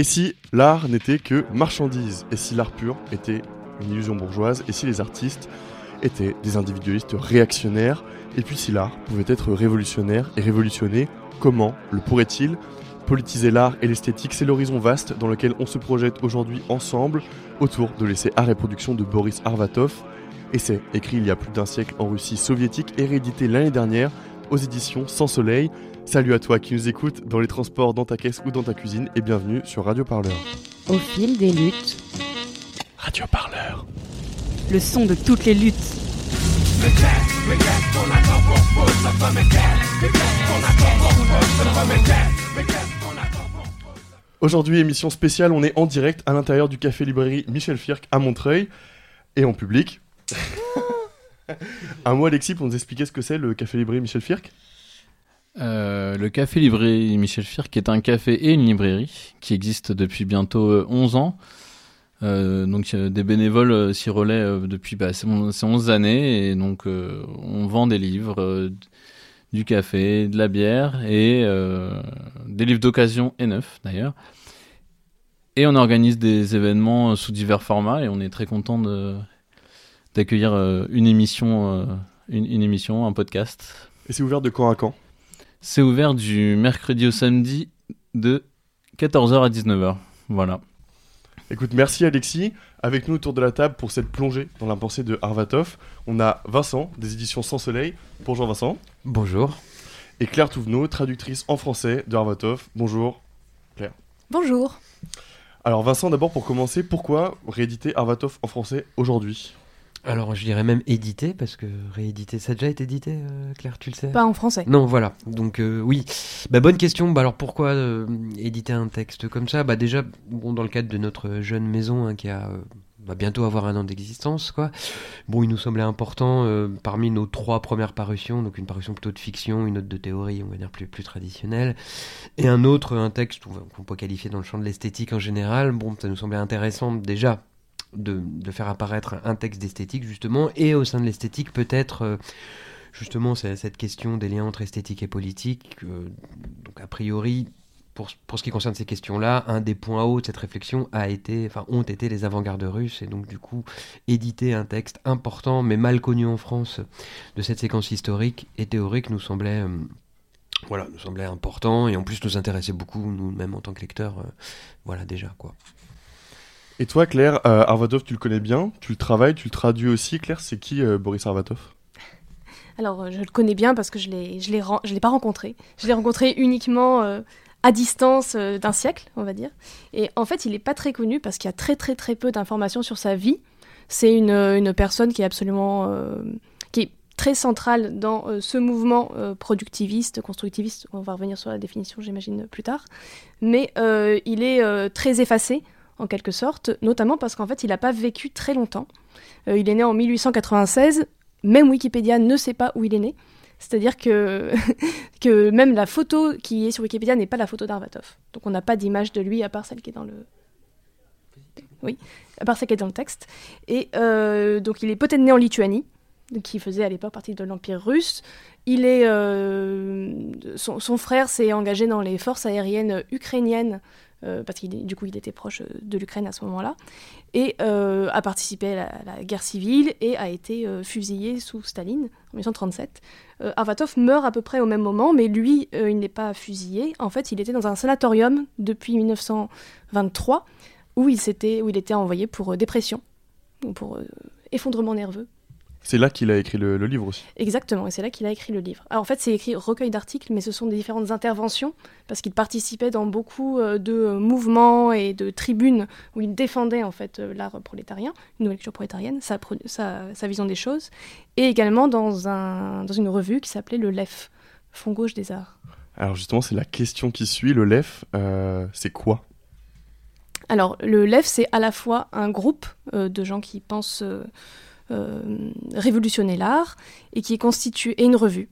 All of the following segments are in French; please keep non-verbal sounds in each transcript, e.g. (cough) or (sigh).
Et si l'art n'était que marchandise Et si l'art pur était une illusion bourgeoise Et si les artistes étaient des individualistes réactionnaires Et puis si l'art pouvait être révolutionnaire et révolutionner, comment le pourrait-il Politiser l'art et l'esthétique, c'est l'horizon vaste dans lequel on se projette aujourd'hui ensemble autour de l'essai Art et Production de Boris Arvatov. Essai écrit il y a plus d'un siècle en Russie soviétique et réédité l'année dernière aux éditions Sans Soleil. Salut à toi qui nous écoutes dans les transports, dans ta caisse ou dans ta cuisine et bienvenue sur Radio Parleur. Au fil des luttes. Radio Parleur. Le son de toutes les luttes. Aujourd'hui, émission spéciale, on est en direct à l'intérieur du café librairie Michel Firck à Montreuil et en public. (laughs) Un mot, Alexis, pour nous expliquer ce que c'est le café librairie Michel Firck Euh, le café librairie Michel Firck est un café et une librairie qui existe depuis bientôt euh, 11 ans. Euh, donc euh, des bénévoles euh, s'y relaient euh, depuis bah, ces on- ces 11 années et donc euh, on vend des livres, euh, du café, de la bière et euh, des livres d'occasion et neufs d'ailleurs. Et on organise des événements euh, sous divers formats et on est très content d'accueillir euh, une émission, euh, une émission, un podcast Et c'est ouvert de quand à quand? C'est ouvert du mercredi au samedi de 14h à 19h. Voilà. Écoute, merci Alexis. Avec nous autour de la table pour cette plongée dans la pensée de Arvatov, on a Vincent des éditions Sans Soleil. Bonjour Vincent. Bonjour. Et Claire Touvenot, traductrice en français de Arvatov. Bonjour. Bonjour. Alors Vincent, d'abord pour commencer, pourquoi rééditer Arvatov en français aujourd'hui? Alors, je dirais même édité, parce que réédité, ça a déjà été édité, euh, Claire, tu le sais? Pas en français. Non, voilà. Donc, euh, oui. Bah, bonne question. Bah, alors, pourquoi euh, éditer un texte comme ça? Bah, déjà, bon, dans le cadre de notre jeune maison hein, qui a. va bientôt avoir un an d'existence, quoi. Bon, il nous semblait important, euh, parmi nos trois premières parutions, donc une parution plutôt de fiction, une autre de théorie, on va dire plus, plus traditionnelle, et un autre, un texte qu'on peut qualifier dans le champ de l'esthétique en général, bon, ça nous semblait intéressant déjà de, faire apparaître un texte d'esthétique, justement, et au sein de l'esthétique, peut-être... euh, Justement, cette question des liens entre esthétique et politique. euh, donc, a priori, pour, pour ce qui concerne ces questions-là, un des points hauts de cette réflexion a été, enfin, ont été les avant-gardes russes. Et donc, du coup, éditer un texte important, mais mal connu en France, de cette séquence historique et théorique nous semblait, euh, voilà, nous semblait important. Et en plus, nous intéressait beaucoup, nous-mêmes, en tant que lecteurs. voilà, déjà, quoi. Et toi Claire, euh, Arvatov tu le connais bien, tu le travailles, tu le traduis aussi. Claire, c'est qui euh, Boris Arvatov? Alors, euh, je le connais bien parce que je l'ai, je l'ai, pas rencontré. Je l'ai rencontré uniquement euh, à distance d'un siècle, on va dire. Et en fait, il n'est pas très connu parce qu'il y a très très très peu d'informations sur sa vie. C'est une, une personne qui est absolument, qui est très centrale dans ce mouvement productiviste, constructiviste. On va revenir sur la définition, j'imagine, plus tard. Mais il est très effacé en quelque sorte, notamment parce qu'en fait, il n'a pas vécu très longtemps. Euh, il est né en 1896 même Wikipédia ne sait pas où il est né. C'est-à-dire que, (laughs) que même la photo qui est sur Wikipédia n'est pas la photo d'Arvatov. Donc on n'a pas d'image de lui à part celle qui est dans le... Oui, à part celle qui est dans le texte. Et euh, donc il est peut-être né en Lituanie, qui faisait à l'époque partie de l'Empire russe. Il est, euh, son, son frère s'est engagé dans les forces aériennes ukrainiennes, euh, parce qu'il du coup il était proche de l'Ukraine à ce moment-là, et euh, a participé à la, guerre civile et a été euh, fusillé sous Staline en 1937. Euh, Arvatov meurt à peu près au même moment, mais lui, euh, il n'est pas fusillé. En fait, il était dans un sanatorium depuis 1923, où il, où il était envoyé pour euh, dépression, ou pour euh, effondrement nerveux. C'est là qu'il a écrit le, le livre aussi. Exactement, et c'est là qu'il a écrit le livre. Alors en fait, c'est écrit recueil d'articles, mais ce sont des différentes interventions, parce qu'il participait dans beaucoup euh, de mouvements et de tribunes où il défendait en fait euh, l'art prolétarien, une nouvelle culture prolétarienne, sa, pro- sa, sa vision des choses, et également dans, un, dans une revue qui s'appelait le LEF, Fonds gauche des arts. Alors justement, c'est la question qui suit. Le LEF, euh, c'est quoi? Alors, le LEF, c'est à la fois un groupe euh, de gens qui pensent euh, euh, révolutionner l'art et qui est et une revue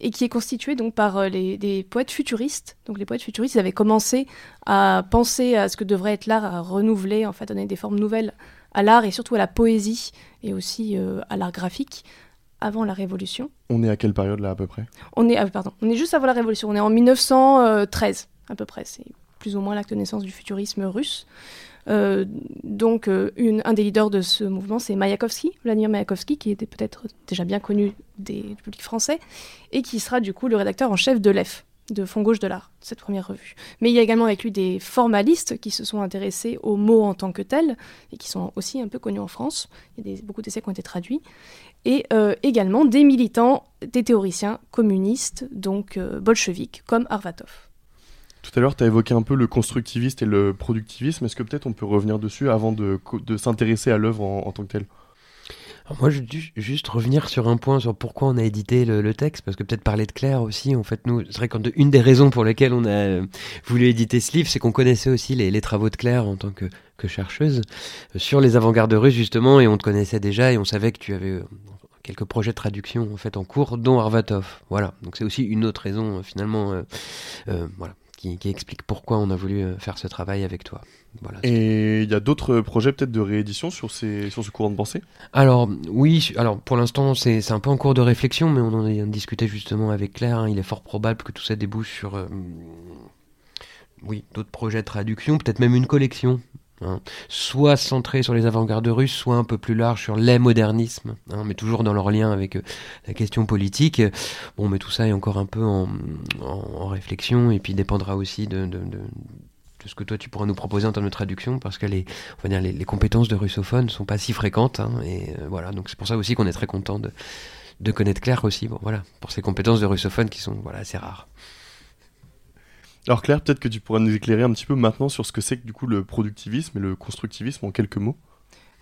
et qui est constituée donc par euh, les, des poètes futuristes. Donc les poètes futuristes, ils avaient commencé à penser à ce que devrait être l'art, à renouveler, en fait, donner des formes nouvelles à l'art et surtout à la poésie et aussi euh, à l'art graphique avant la Révolution. On est à quelle période là à peu près? On est, ah, pardon, on est juste avant la Révolution. On est en 1913 à peu près. C'est plus ou moins l'acte de naissance du futurisme russe. Euh, donc, euh, un des leaders de ce mouvement, c'est Mayakovsky, Vladimir Mayakovsky, qui était peut-être déjà bien connu des, du public français, et qui sera du coup le rédacteur en chef de l'EF, de Fond Gauche de l'Art, cette première revue. Mais il y a également avec lui des formalistes qui se sont intéressés aux mots en tant que tels, et qui sont aussi un peu connus en France. Il y a beaucoup d'essais qui ont été traduits. Et euh, également des militants, des théoriciens communistes, donc bolcheviques, comme Arvatov. Tout à l'heure, tu as évoqué un peu le constructivisme et le productivisme. Est-ce que peut-être on peut revenir dessus avant de, de s'intéresser à l'œuvre en, tant que telle? Moi, je veux ju- juste revenir sur un point sur pourquoi on a édité le, texte, parce que peut-être parler de Claire aussi. En fait, nous, c'est vrai qu'une des raisons pour lesquelles on a euh, voulu éditer ce livre, c'est qu'on connaissait aussi les, travaux de Claire en tant que, chercheuse euh, sur les avant-gardes russes justement, et on te connaissait déjà et on savait que tu avais euh, quelques projets de traduction en fait en cours, dont Arvatov. Voilà. Donc c'est aussi une autre raison finalement, voilà, qui, qui explique pourquoi on a voulu euh, faire ce travail avec toi. Voilà. Et il y a d'autres projets peut-être de réédition sur, ces, sur ce courant de pensée? Alors oui, alors pour l'instant c'est c'est un peu en cours de réflexion, mais on en a discuté justement avec Claire. hein. Il est fort probable que tout ça débouche sur euh, oui d'autres projets de traduction, peut-être même une collection. Hein. Soit centrée sur les avant-gardes russes, soit un peu plus large sur les modernismes, hein, mais toujours dans leur lien avec euh, la question politique. Bon, mais tout ça est encore un peu en, réflexion, et puis dépendra aussi de, ce que toi tu pourras nous proposer en termes de traduction, parce que les, on va dire, les, compétences de russophone sont pas si fréquentes. hein, et euh, voilà, donc c'est pour ça aussi qu'on est très content de, connaître Claire aussi. Bon, voilà, pour ces compétences de russophone qui sont voilà assez rares. Alors Claire, peut-être que tu pourras nous éclairer un petit peu maintenant sur ce que c'est que du coup le productivisme et le constructivisme en quelques mots.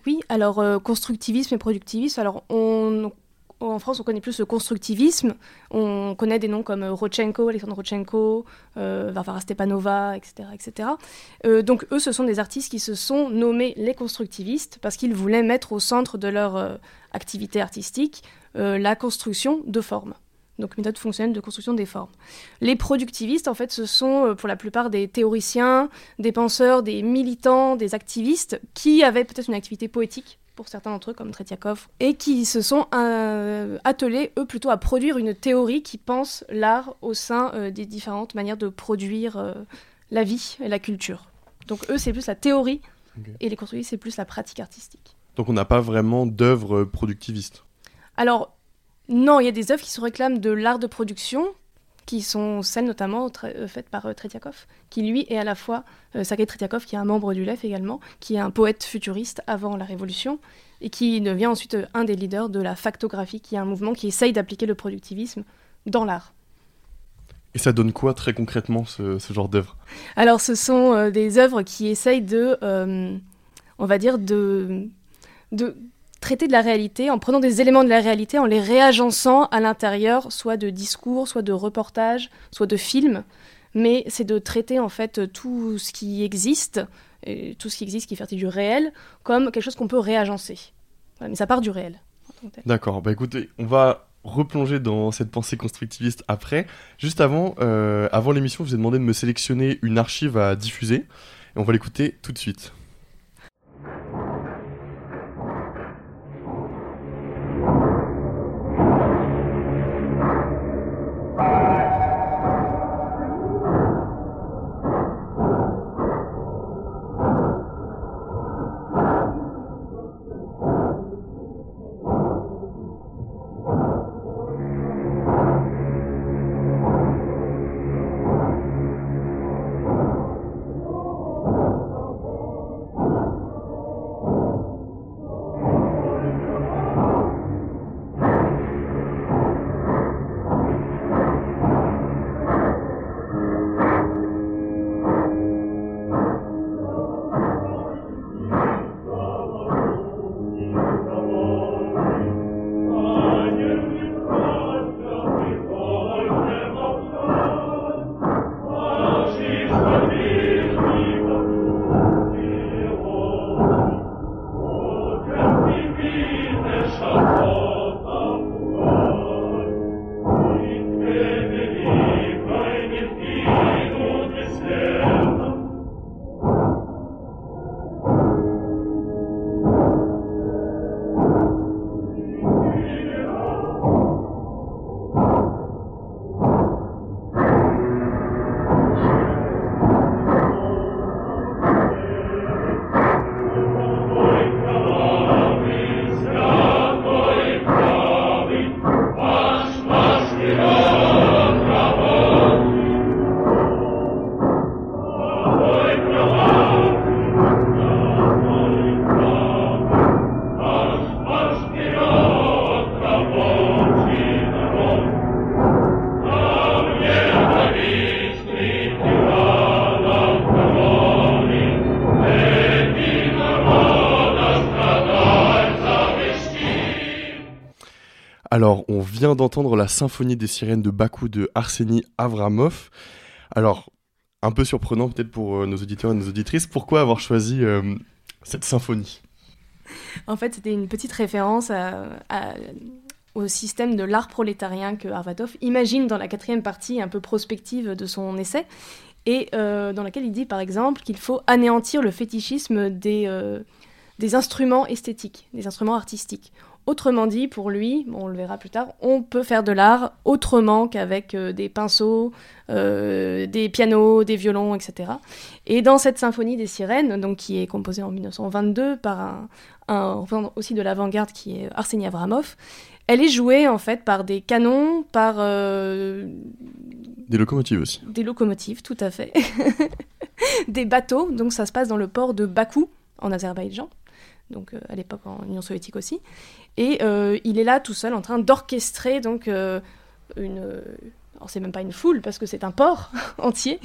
Oui, alors euh, constructivisme et productivisme. Alors en France, on connaît plus le constructivisme. On connaît des noms comme euh, Rodchenko, Alexandre Rodchenko, euh, Varvara Stepanova, etc., etc. Donc eux, ce sont des artistes qui se sont nommés les constructivistes parce qu'ils voulaient mettre au centre de leur activité artistique la construction de formes. Donc méthode fonctionnelle de construction des formes. Les productivistes, en fait, ce sont euh, pour la plupart des théoriciens, des penseurs, des militants, des activistes qui avaient peut-être une activité poétique pour certains d'entre eux, comme Tretiakov, et qui se sont euh, attelés, eux, plutôt à produire une théorie qui pense l'art au sein euh, des différentes manières de produire euh, la vie et la culture. Donc eux, c'est plus la théorie, et les constructivistes, c'est plus la pratique artistique. Donc on n'a pas vraiment d'œuvre productiviste. Alors, non, il y a des œuvres qui se réclament de l'art de production, qui sont celles notamment euh, faites par euh, Tretiakov, qui lui est à la fois euh, Sergei Tretiakov, qui est un membre du LEF également, qui est un poète futuriste avant la Révolution, et qui devient ensuite euh, un des leaders de la factographie, qui est un mouvement qui essaye d'appliquer le productivisme dans l'art. Et ça donne quoi très concrètement ce, ce genre d'œuvre? Alors, ce sont des œuvres qui essayent de, on va dire, de, de traiter de la réalité en prenant des éléments de la réalité, en les réagençant à l'intérieur, soit de discours, soit de reportages, soit de films. Mais c'est de traiter en fait tout ce qui existe, tout ce qui existe qui fait partie du réel, comme quelque chose qu'on peut réagencer. Mais ça part du réel. D'accord, bah écoutez, on va replonger dans cette pensée constructiviste après. Juste avant, euh, avant l'émission, je vous ai demandé de me sélectionner une archive à diffuser, et on va l'écouter tout de suite. Vient d'entendre la symphonie des sirènes de Bakou de Arseny Avramov. Alors, un peu surprenant peut-être pour euh, nos auditeurs et nos auditrices, pourquoi avoir choisi euh, cette symphonie? En fait, c'était une petite référence au système de l'art prolétarien que Arvatov imagine dans la quatrième partie un peu prospective de son essai, et euh, dans laquelle il dit par exemple qu'il faut anéantir le fétichisme des instruments esthétiques, des instruments artistiques. Autrement dit, pour lui, bon, on le verra plus tard, on peut faire de l'art autrement qu'avec euh, des pinceaux, euh, des pianos, des violons, etc. Et dans cette symphonie des sirènes, donc qui est composée en 1922 par un, un aussi de l'avant-garde qui est Arseny Avramov, elle est jouée en fait par des canons, par euh, Des locomotives aussi. des locomotives, tout à fait, (laughs) des bateaux. Donc ça se passe dans le port de Bakou, en Azerbaïdjan, donc euh, à l'époque en Union soviétique aussi. Et euh, il est là tout seul en train d'orchestrer donc euh, une. Alors c'est même pas une foule parce que c'est un port (laughs) entier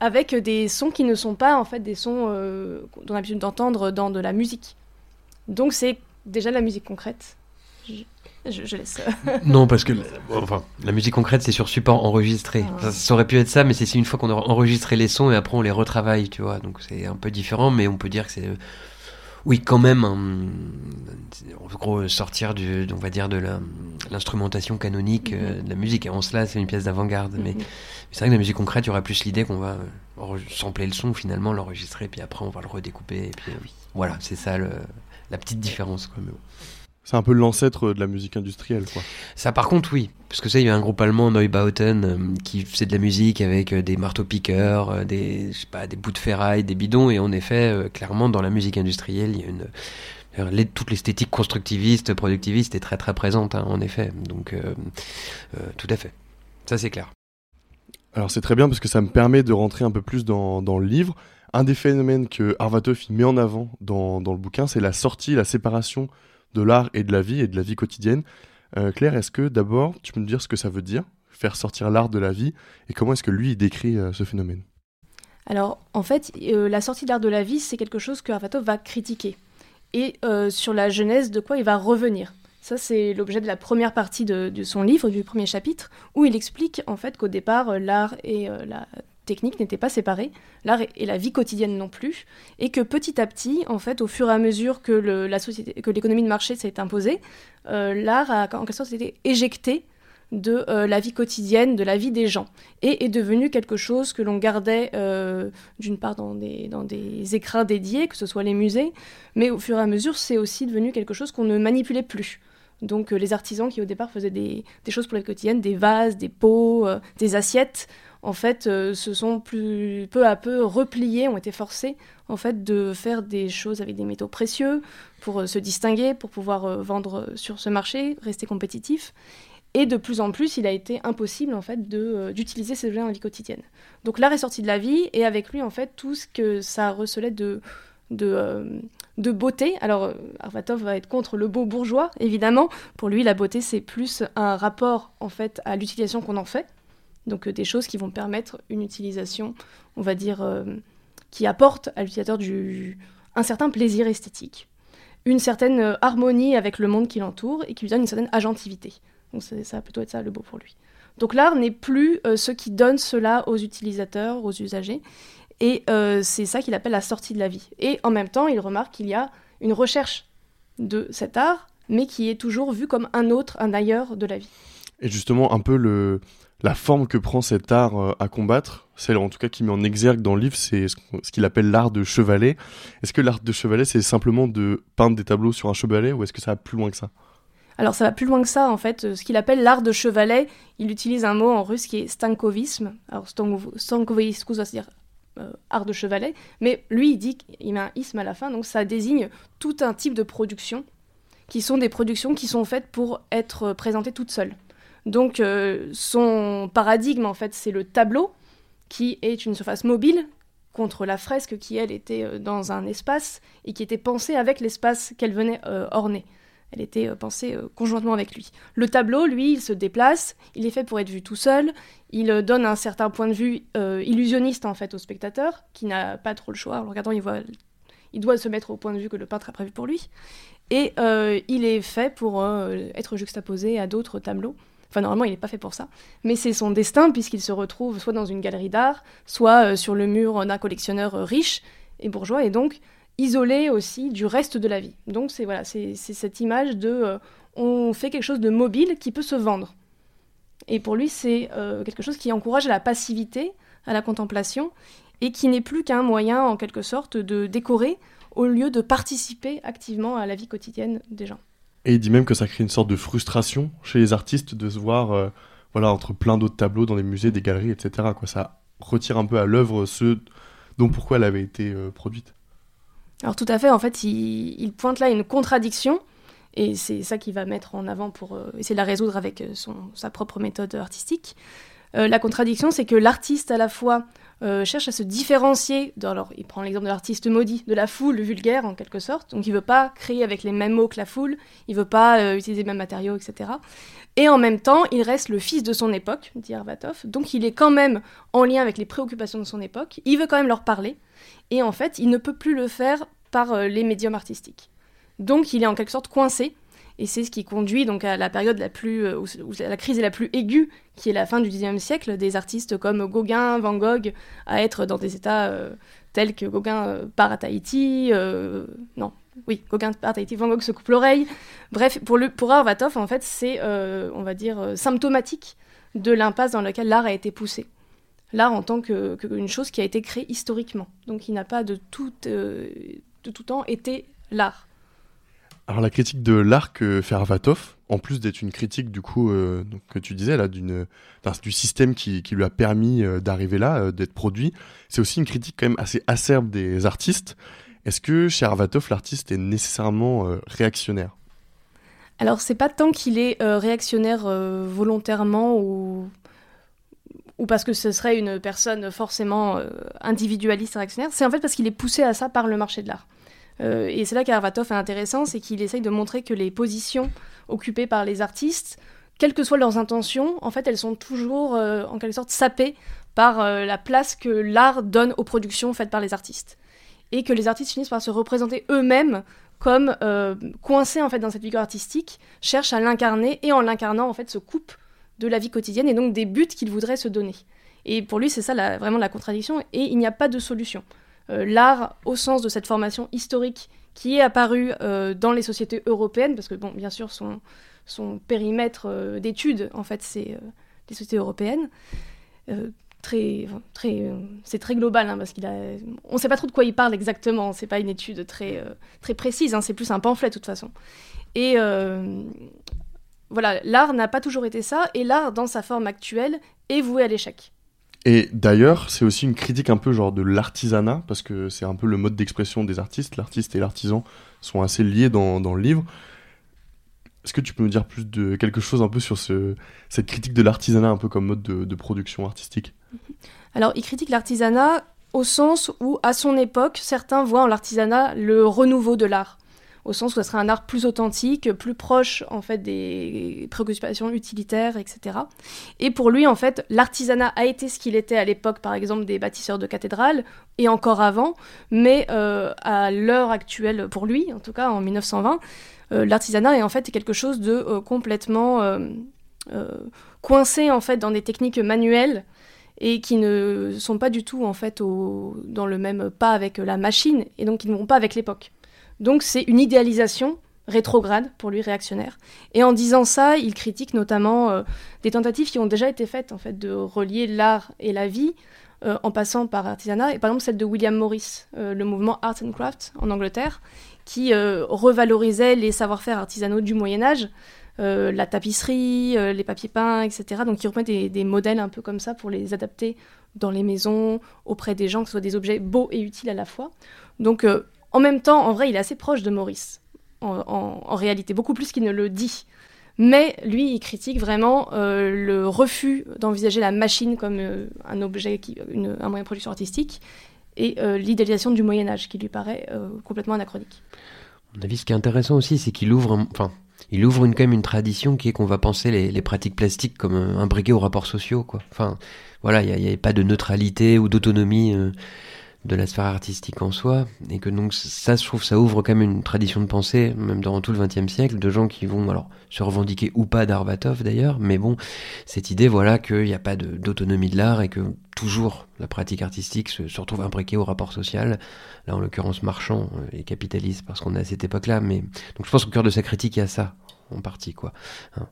avec des sons qui ne sont pas en fait des sons euh, qu'on a l'habitude d'entendre dans de la musique. Donc c'est déjà de la musique concrète. Je, je- je laisse. (laughs) Non, parce que enfin, la musique concrète, c'est sur support enregistré. Ah. Ça, ça aurait pu être ça, mais c'est c'est une fois qu'on aura enregistré les sons et après on les retravaille, tu vois. Donc c'est un peu différent, mais on peut dire que c'est. Oui, quand même, en gros, sortir du, on va dire, de la- l'instrumentation canonique euh, de la musique. Et en cela, c'est une pièce d'avant-garde. Mais Mhm. c'est vrai que la musique concrète, il y aura plus l'idée qu'on va euh, sampler le son, finalement, l'enregistrer, puis après on va le redécouper. Et puis euh, voilà, c'est ça le- la petite différence. Quoi. Mais bon. C'est un peu l'ancêtre de la musique industrielle, quoi. Ça, par contre, oui. Parce que ça, il y a un groupe allemand, Neubauten, euh, qui faisait de la musique avec euh, des marteaux-piqueurs, euh, des, je sais pas, des bouts de ferraille, des bidons. Et en effet, euh, clairement, dans la musique industrielle, il y a une. les- toute l'esthétique constructiviste, productiviste est très très présente, hein, en effet. Donc, tout à fait. Ça, c'est clair. Alors c'est très bien parce que ça me permet de rentrer un peu plus dans, dans le livre. Un des phénomènes que Arvatov met en avant dans, dans le bouquin, c'est la sortie, la séparation de l'art et de la vie et de la vie quotidienne. Euh, Claire, est-ce que d'abord tu peux me dire ce que ça veut dire, faire sortir l'art de la vie, et comment est-ce que lui il décrit euh, ce phénomène? Alors, en fait, euh, la sortie d'art de la vie, c'est quelque chose que Arvatov va critiquer. Et sur la genèse de quoi il va revenir. Ça, c'est l'objet de la première partie de, de son livre, du premier chapitre, où il explique en fait qu'au départ, l'art et la technique n'étaient pas séparés, l'art et, la vie quotidienne non plus, et que petit à petit, en fait, au fur et à mesure que, la société, que l'économie de marché s'est imposée, euh, l'art a en quelque sorte été éjecté de euh, la vie quotidienne, de la vie des gens, et est devenu quelque chose que l'on gardait euh, d'une part dans des, dans écrins dédiés, que ce soit les musées, mais au fur et à mesure, c'est aussi devenu quelque chose qu'on ne manipulait plus. Donc les artisans qui au départ faisaient des, des choses pour la vie quotidienne, des vases, des pots, des assiettes, en fait, euh, se sont plus, peu à peu repliés, ont été forcés en fait de faire des choses avec des métaux précieux pour euh, se distinguer, pour pouvoir euh, vendre sur ce marché, rester compétitif. Et de plus en plus, il a été impossible en fait d'utiliser ces objets dans la vie quotidienne. Donc l'art est sorti de la vie et avec lui en fait tout ce que ça recelait de de, de beauté. Alors Arvatov va être contre le beau bourgeois évidemment. Pour lui, la beauté c'est plus un rapport en fait à l'utilisation qu'on en fait. Donc euh, des choses qui vont permettre une utilisation, on va dire, euh, qui apporte à l'utilisateur un certain plaisir esthétique, une certaine euh, harmonie avec le monde qui l'entoure et qui lui donne une certaine agentivité. Donc ça va plutôt être ça le beau pour lui. Donc l'art n'est plus ce qui donne cela aux utilisateurs, aux usagers, et c'est ça qu'il appelle la sortie de la vie. Et en même temps, il remarque qu'il y a une recherche de cet art, mais qui est toujours vu comme un autre, un ailleurs de la vie. Et justement, un peu le, la forme que prend cet art euh, à combattre, celle en tout cas qui met en exergue dans le livre, c'est ce qu'il appelle l'art de chevalet. Est-ce que l'art de chevalet, c'est simplement de peindre des tableaux sur un chevalet ou est-ce que ça va plus loin que ça? Alors ça va plus loin que ça en fait. Euh, Ce qu'il appelle l'art de chevalet, il utilise un mot en russe qui est stankovisme. Alors stanko- stankovisme, ça veut dire euh, art de chevalet, mais lui il dit qu'il met un isme à la fin, donc ça désigne tout un type de production qui sont des productions qui sont faites pour être présentées toutes seules. Donc euh, son paradigme en fait c'est le tableau qui est une surface mobile contre la fresque qui elle était euh, dans un espace et qui était pensée avec l'espace qu'elle venait euh, orner. Elle était pensée conjointement avec lui. Le tableau, lui, il se déplace, il est fait pour être vu tout seul, il donne un certain point de vue illusionniste en fait au spectateur, qui n'a pas trop le choix. En le regardant, il voit, il doit se mettre au point de vue que le peintre a prévu pour lui. Et il est fait pour être juxtaposé à d'autres tableaux. Enfin, normalement, il n'est pas fait pour ça. Mais c'est son destin, puisqu'il se retrouve soit dans une galerie d'art, soit euh, sur le mur d'un collectionneur euh, riche et bourgeois, et donc isolé aussi du reste de la vie. Donc, c'est voilà, cette image de euh, on fait quelque chose de mobile qui peut se vendre. Et pour lui, c'est quelque chose qui encourage à la passivité, à la contemplation, et qui n'est plus qu'un moyen, en quelque sorte, de décorer au lieu de participer activement à la vie quotidienne des gens. Et il dit même que ça crée une sorte de frustration chez les artistes de se voir euh, voilà, entre plein d'autres tableaux dans les musées, des galeries, etc. Quoi. Ça retire un peu à l'œuvre ce dont pourquoi elle avait été euh, produite. Alors tout à fait, en fait, il, pointe là une contradiction, et c'est ça qu'il va mettre en avant pour euh, essayer de la résoudre avec son, sa propre méthode artistique. La contradiction, c'est que l'artiste, à la fois, euh, cherche à se différencier, alors il prend l'exemple de l'artiste maudit, de la foule vulgaire en quelque sorte, donc il veut pas créer avec les mêmes mots que la foule, il veut pas euh, utiliser les mêmes matériaux, etc. Et en même temps, il reste le fils de son époque, dit Arvatov, donc il est quand même en lien avec les préoccupations de son époque, il veut quand même leur parler, et en fait, il ne peut plus le faire par euh, les médiums artistiques. Donc il est en quelque sorte coincé, et c'est ce qui conduit donc à la période la plus euh, où, la crise est la plus aiguë, qui est la fin du XIXe siècle, des artistes comme Gauguin, Van Gogh, à être dans des états euh, tels que Gauguin euh, part à Tahiti, non, oui, Gauguin part à Tahiti, Van Gogh se coupe l'oreille. Bref, pour, pour Arvatov, en fait, c'est, on va dire, symptomatique de l'impasse dans laquelle l'art a été poussé. L'art en tant que, que chose qui a été créée historiquement. Donc il n'a pas de tout, de tout temps été l'art. Alors la critique de fait Arvatov, en plus d'être une critique du coup euh, que tu disais là du système qui, lui a permis euh, d'arriver là, euh, d'être produit, c'est aussi une critique quand même assez acerbe des artistes. Est-ce que chez Arvatov l'artiste est nécessairement euh, réactionnaire? Alors, c'est pas tant qu'il est euh, réactionnaire euh, volontairement ou... ou parce que ce serait une personne forcément euh, individualiste réactionnaire, c'est en fait parce qu'il est poussé à ça par le marché de l'art. Euh, et c'est là qu'Arvatov est intéressant, c'est qu'il essaye de montrer que les positions occupées par les artistes, quelles que soient leurs intentions, en fait, elles sont toujours euh, en quelque sorte sapées par euh, la place que l'art donne aux productions faites par les artistes. Et que les artistes finissent par se représenter eux-mêmes comme coincés en fait dans cette figure artistique, cherchent à l'incarner et en l'incarnant en fait se coupent de la vie quotidienne et donc des buts qu'ils voudraient se donner. Et pour lui, c'est ça vraiment la contradiction et il n'y a pas de solution. Euh, L'art, au sens de cette formation historique qui est apparue euh, dans les sociétés européennes, parce que bon, bien sûr, son, périmètre euh, d'études, en fait, c'est les sociétés européennes. Très, très, c'est très global, hein, parce qu'il a, on ne sait pas trop de quoi il parle exactement. C'est pas une étude très, très précise. hein, c'est plus un pamphlet de toute façon. Et voilà, l'art n'a pas toujours été ça, et l'art, dans sa forme actuelle, est voué à l'échec. Et d'ailleurs, c'est aussi une critique un peu genre de l'artisanat, parce que c'est un peu le mode d'expression des artistes. L'artiste et l'artisan sont assez liés dans, dans le livre. Est-ce que tu peux nous dire plus de quelque chose un peu sur ce, cette critique de l'artisanat un peu comme mode de, de production artistique? Alors, il critique l'artisanat au sens où, à son époque, certains voient en l'artisanat le renouveau de l'art. Au sens où ça serait un art plus authentique, plus proche en fait des préoccupations utilitaires, etc. Et pour lui, en fait, l'artisanat a été ce qu'il était à l'époque, par exemple, des bâtisseurs de cathédrales, et encore avant, mais euh, à l'heure actuelle, pour lui, en tout cas en 1920, euh, l'artisanat est en fait quelque chose de euh, complètement coincé en fait dans des techniques manuelles et qui ne sont pas du tout en fait dans le même pas avec la machine et donc qui ne vont pas avec l'époque. Donc c'est une idéalisation rétrograde pour lui réactionnaire. Et en disant ça, il critique notamment euh, des tentatives qui ont déjà été faites en fait de relier l'art et la vie euh, en passant par artisanat et par exemple celle de William Morris, euh, le mouvement Art and Craft en Angleterre, qui revalorisait les savoir-faire artisanaux du Moyen Âge la tapisserie, les papiers peints, etc. Donc, ils reprennent des, des modèles un peu comme ça pour les adapter dans les maisons, auprès des gens, que ce soit des objets beaux et utiles à la fois. Donc, en même temps, en vrai, il est assez proche de Maurice, en, réalité, beaucoup plus qu'il ne le dit. Mais lui, il critique vraiment euh, le refus d'envisager la machine comme euh, un objet, qui, une- un moyen de production artistique, et euh, l'idéalisation du Moyen Âge, qui lui paraît complètement anachronique. À mon avis, ce qui est intéressant aussi, c'est qu'il ouvre, enfin, il ouvre une, quand même une tradition qui est qu'on va penser les, pratiques plastiques comme imbriquées aux rapports sociaux. Enfin, voilà, il n'y avait pas de neutralité ou d'autonomie de la sphère artistique en soi, et que donc ça, je trouve, ça ouvre quand même une tradition de pensée, même durant tout le XXe siècle, de gens qui vont alors se revendiquer ou pas d'Arvatov d'ailleurs, mais bon, cette idée, voilà, qu'il n'y a pas d'autonomie de, l'art et que toujours la pratique artistique se, retrouve imbriquée au rapport social, là en l'occurrence marchand et capitaliste, parce qu'on est à cette époque-là, mais donc je pense qu'au cœur de sa critique, il y a ça, en partie, quoi. Hein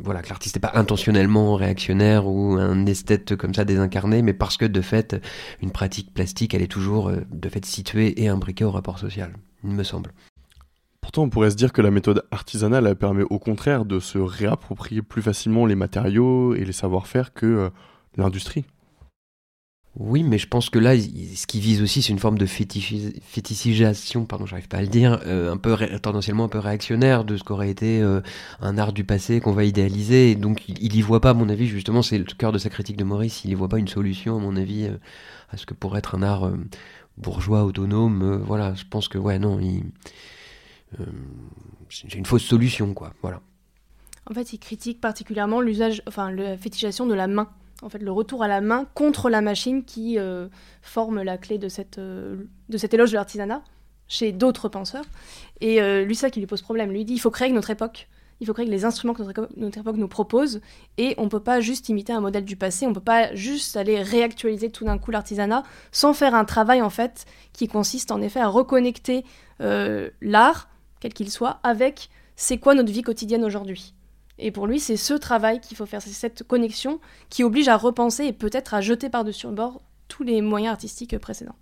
voilà, que l'artiste n'est pas intentionnellement réactionnaire ou un esthète comme ça désincarné, mais parce que de fait, une pratique plastique, elle est toujours euh, de fait située et imbriquée au rapport social, il me semble. Pourtant, on pourrait se dire que la méthode artisanale permet au contraire de se réapproprier plus facilement les matériaux et les savoir-faire que euh, l'industrie. Oui, mais je pense que là, ce qui vise aussi, c'est une forme de fétichisation, pardon, j'arrive pas à le dire, euh, un peu tendanciellement un peu réactionnaire de ce qu'aurait été euh, un art du passé qu'on va idéaliser. Donc, il, il y voit pas, à mon avis, justement, c'est le cœur de sa critique de Maurice, il y voit pas une solution, à mon avis, euh, à ce que pourrait être un art bourgeois, autonome. voilà, je pense que, ouais, non, c'est une fausse solution, quoi. Voilà. En fait, il critique particulièrement l'usage, enfin, la fétichisation de la main en fait, le retour à la main contre la machine qui euh, forme la clé de, cette, euh, de cet éloge de l'artisanat chez d'autres penseurs. Et euh, lui, ça qui lui pose problème. Lui, dit il faut créer notre époque. Il faut créer les instruments que notre, notre époque nous propose. Et on ne peut pas juste imiter un modèle du passé. On ne peut pas juste aller réactualiser tout d'un coup l'artisanat sans faire un travail, en fait, qui consiste en effet à reconnecter l'art, quel qu'il soit, avec c'est quoi notre vie quotidienne aujourd'hui. Et pour lui, c'est ce travail qu'il faut faire, c'est cette connexion qui oblige à repenser et peut-être à jeter par-dessus le bord tous les moyens artistiques précédents.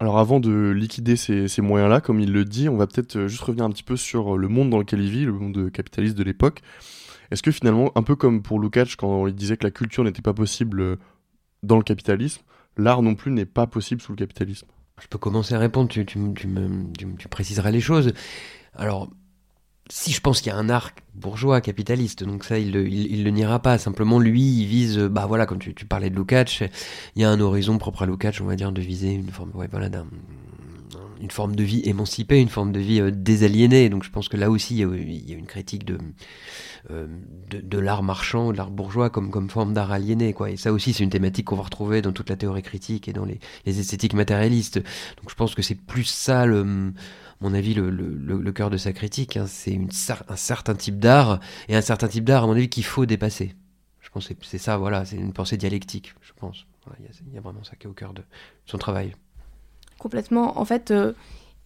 Alors avant de liquider ces, moyens-là, comme il le dit, on va peut-être euh, juste revenir un petit peu sur le monde dans lequel il vit, le monde capitaliste de l'époque. Est-ce que finalement, un peu comme pour Lukács quand il disait que la culture n'était pas possible euh, dans le capitalisme, l'art non plus n'est pas possible sous le capitalisme? Je peux commencer à répondre, tu, tu, tu, me, tu préciseras les choses. Alors, si je pense qu'il y a un arc bourgeois capitaliste, donc ça il, le niera pas. Simplement lui il vise, bah voilà, comme tu, parlais de Lukács, il y a un horizon propre à Lukács, on va dire, de viser une forme, voilà, une forme de vie émancipée, une forme de vie euh, désaliénée. Donc je pense que là aussi il y a, une critique de, euh, de, l'art marchand, de l'art bourgeois comme, comme forme d'art aliéné. Quoi. Et ça aussi c'est une thématique qu'on va retrouver dans toute la théorie critique et dans les, les esthétiques matérialistes. Donc je pense que c'est plus ça le mon avis, le, cœur de sa critique. Hein. c'est un certain type d'art, et un certain type d'art, à mon avis, qu'il faut dépasser. Je pense que c'est ça, voilà, c'est une pensée dialectique, je pense. Il y, a vraiment ça qui est au cœur de son travail. Complètement. En fait, euh,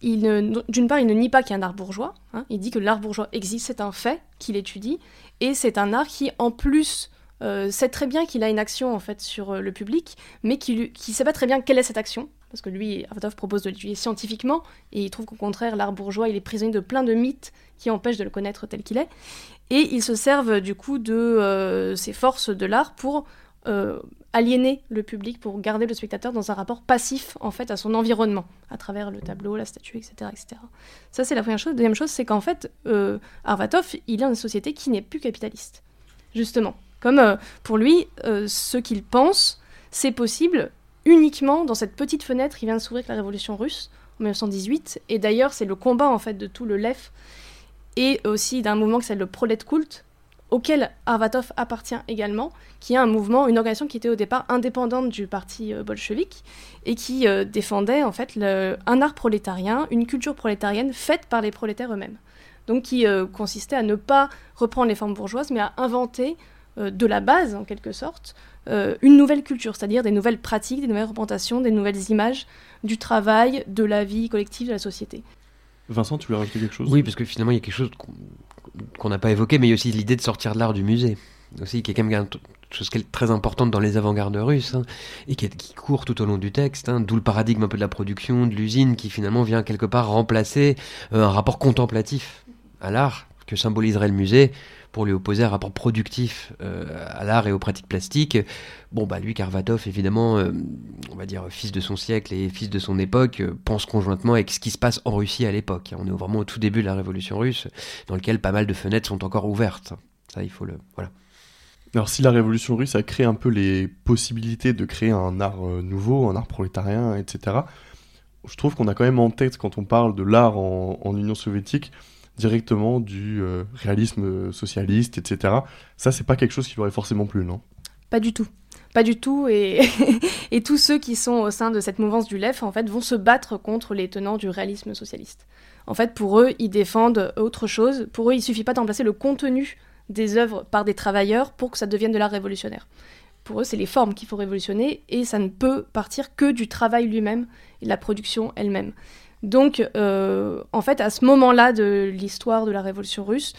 d'une part, il ne nie pas qu'il y a un art bourgeois. Hein. il dit que l'art bourgeois existe, c'est un fait qu'il étudie, et c'est un art qui, en plus, euh, sait très bien qu'il a une action en fait sur euh, le public, mais qui ne sait pas très bien quelle est cette action parce que lui, Arvatov propose de l'étudier scientifiquement, et il trouve qu'au contraire, l'art bourgeois, il est prisonnier de plein de mythes qui empêchent de le connaître tel qu'il est. Et ils se servent du coup de euh, ces forces de l'art pour euh, aliéner le public, pour garder le spectateur dans un rapport passif en fait à son environnement, à travers le tableau, la statue, etc. etc. Ça c'est la première chose. Deuxième chose, c'est qu'en fait, euh, Arvatov, il est dans une société qui n'est plus capitaliste. Justement. Comme pour lui, ce qu'il pense, c'est possible uniquement dans cette petite fenêtre qui vient de s'ouvrir avec la révolution russe en 1918. Et d'ailleurs, c'est le combat en fait de tout le LEF et aussi d'un mouvement qui s'appelle le Prolet Cult, auquel Arvatov appartient également, qui est un mouvement, une organisation qui était au départ indépendante du parti euh, bolchevique et qui euh, défendait en fait un art prolétarien, une culture prolétarienne faite par les prolétaires eux-mêmes. Donc qui euh, consistait à ne pas reprendre les formes bourgeoises, mais à inventer de la base, en quelque sorte, euh, une nouvelle culture, c'est-à-dire des nouvelles pratiques, des nouvelles représentations, des nouvelles images du travail, de la vie collective de la société. Vincent, tu voulais rajouter quelque chose? Oui, parce que finalement, il y a quelque chose qu'on n'a pas évoqué, mais il y a aussi l'idée de sortir de l'art du musée. Aussi, qui est quand même quelque chose qui est très importante dans les avant-gardes russes, hein, et qui, court tout au long du texte, hein, d'où le paradigme un peu de la production, de l'usine, qui finalement vient quelque part remplacer euh, un rapport contemplatif à l'art que symboliserait le musée, pour lui opposer un rapport productif euh, à l'art et aux pratiques plastiques. Bon, bah lui, Karvatov, évidemment, euh, on va dire fils de son siècle et fils de son époque, euh, pense conjointement avec ce qui se passe en Russie à l'époque. On est vraiment au tout début de la révolution russe, dans lequel pas mal de fenêtres sont encore ouvertes. Ça, il faut le... Voilà. Alors si la révolution russe a créé un peu les possibilités de créer un art nouveau, un art prolétarien, etc., je trouve qu'on a quand même en tête, quand on parle de l'art en, en Union soviétique, directement du euh, réalisme socialiste, etc. Ça, c'est pas quelque chose qui lui aurait forcément plu, non? Pas du tout. Pas du tout. Et, (laughs) et tous ceux qui sont au sein de cette mouvance du LEF, en fait, vont se battre contre les tenants du réalisme socialiste. En fait, pour eux, ils défendent autre chose. Pour eux, il suffit pas d'emplacer le contenu des œuvres par des travailleurs pour que ça devienne de l'art révolutionnaire. Pour eux, c'est les formes qu'il faut révolutionner et ça ne peut partir que du travail lui-même et de la production elle-même. Donc, euh, en fait, à ce moment-là de l'histoire de la révolution russe,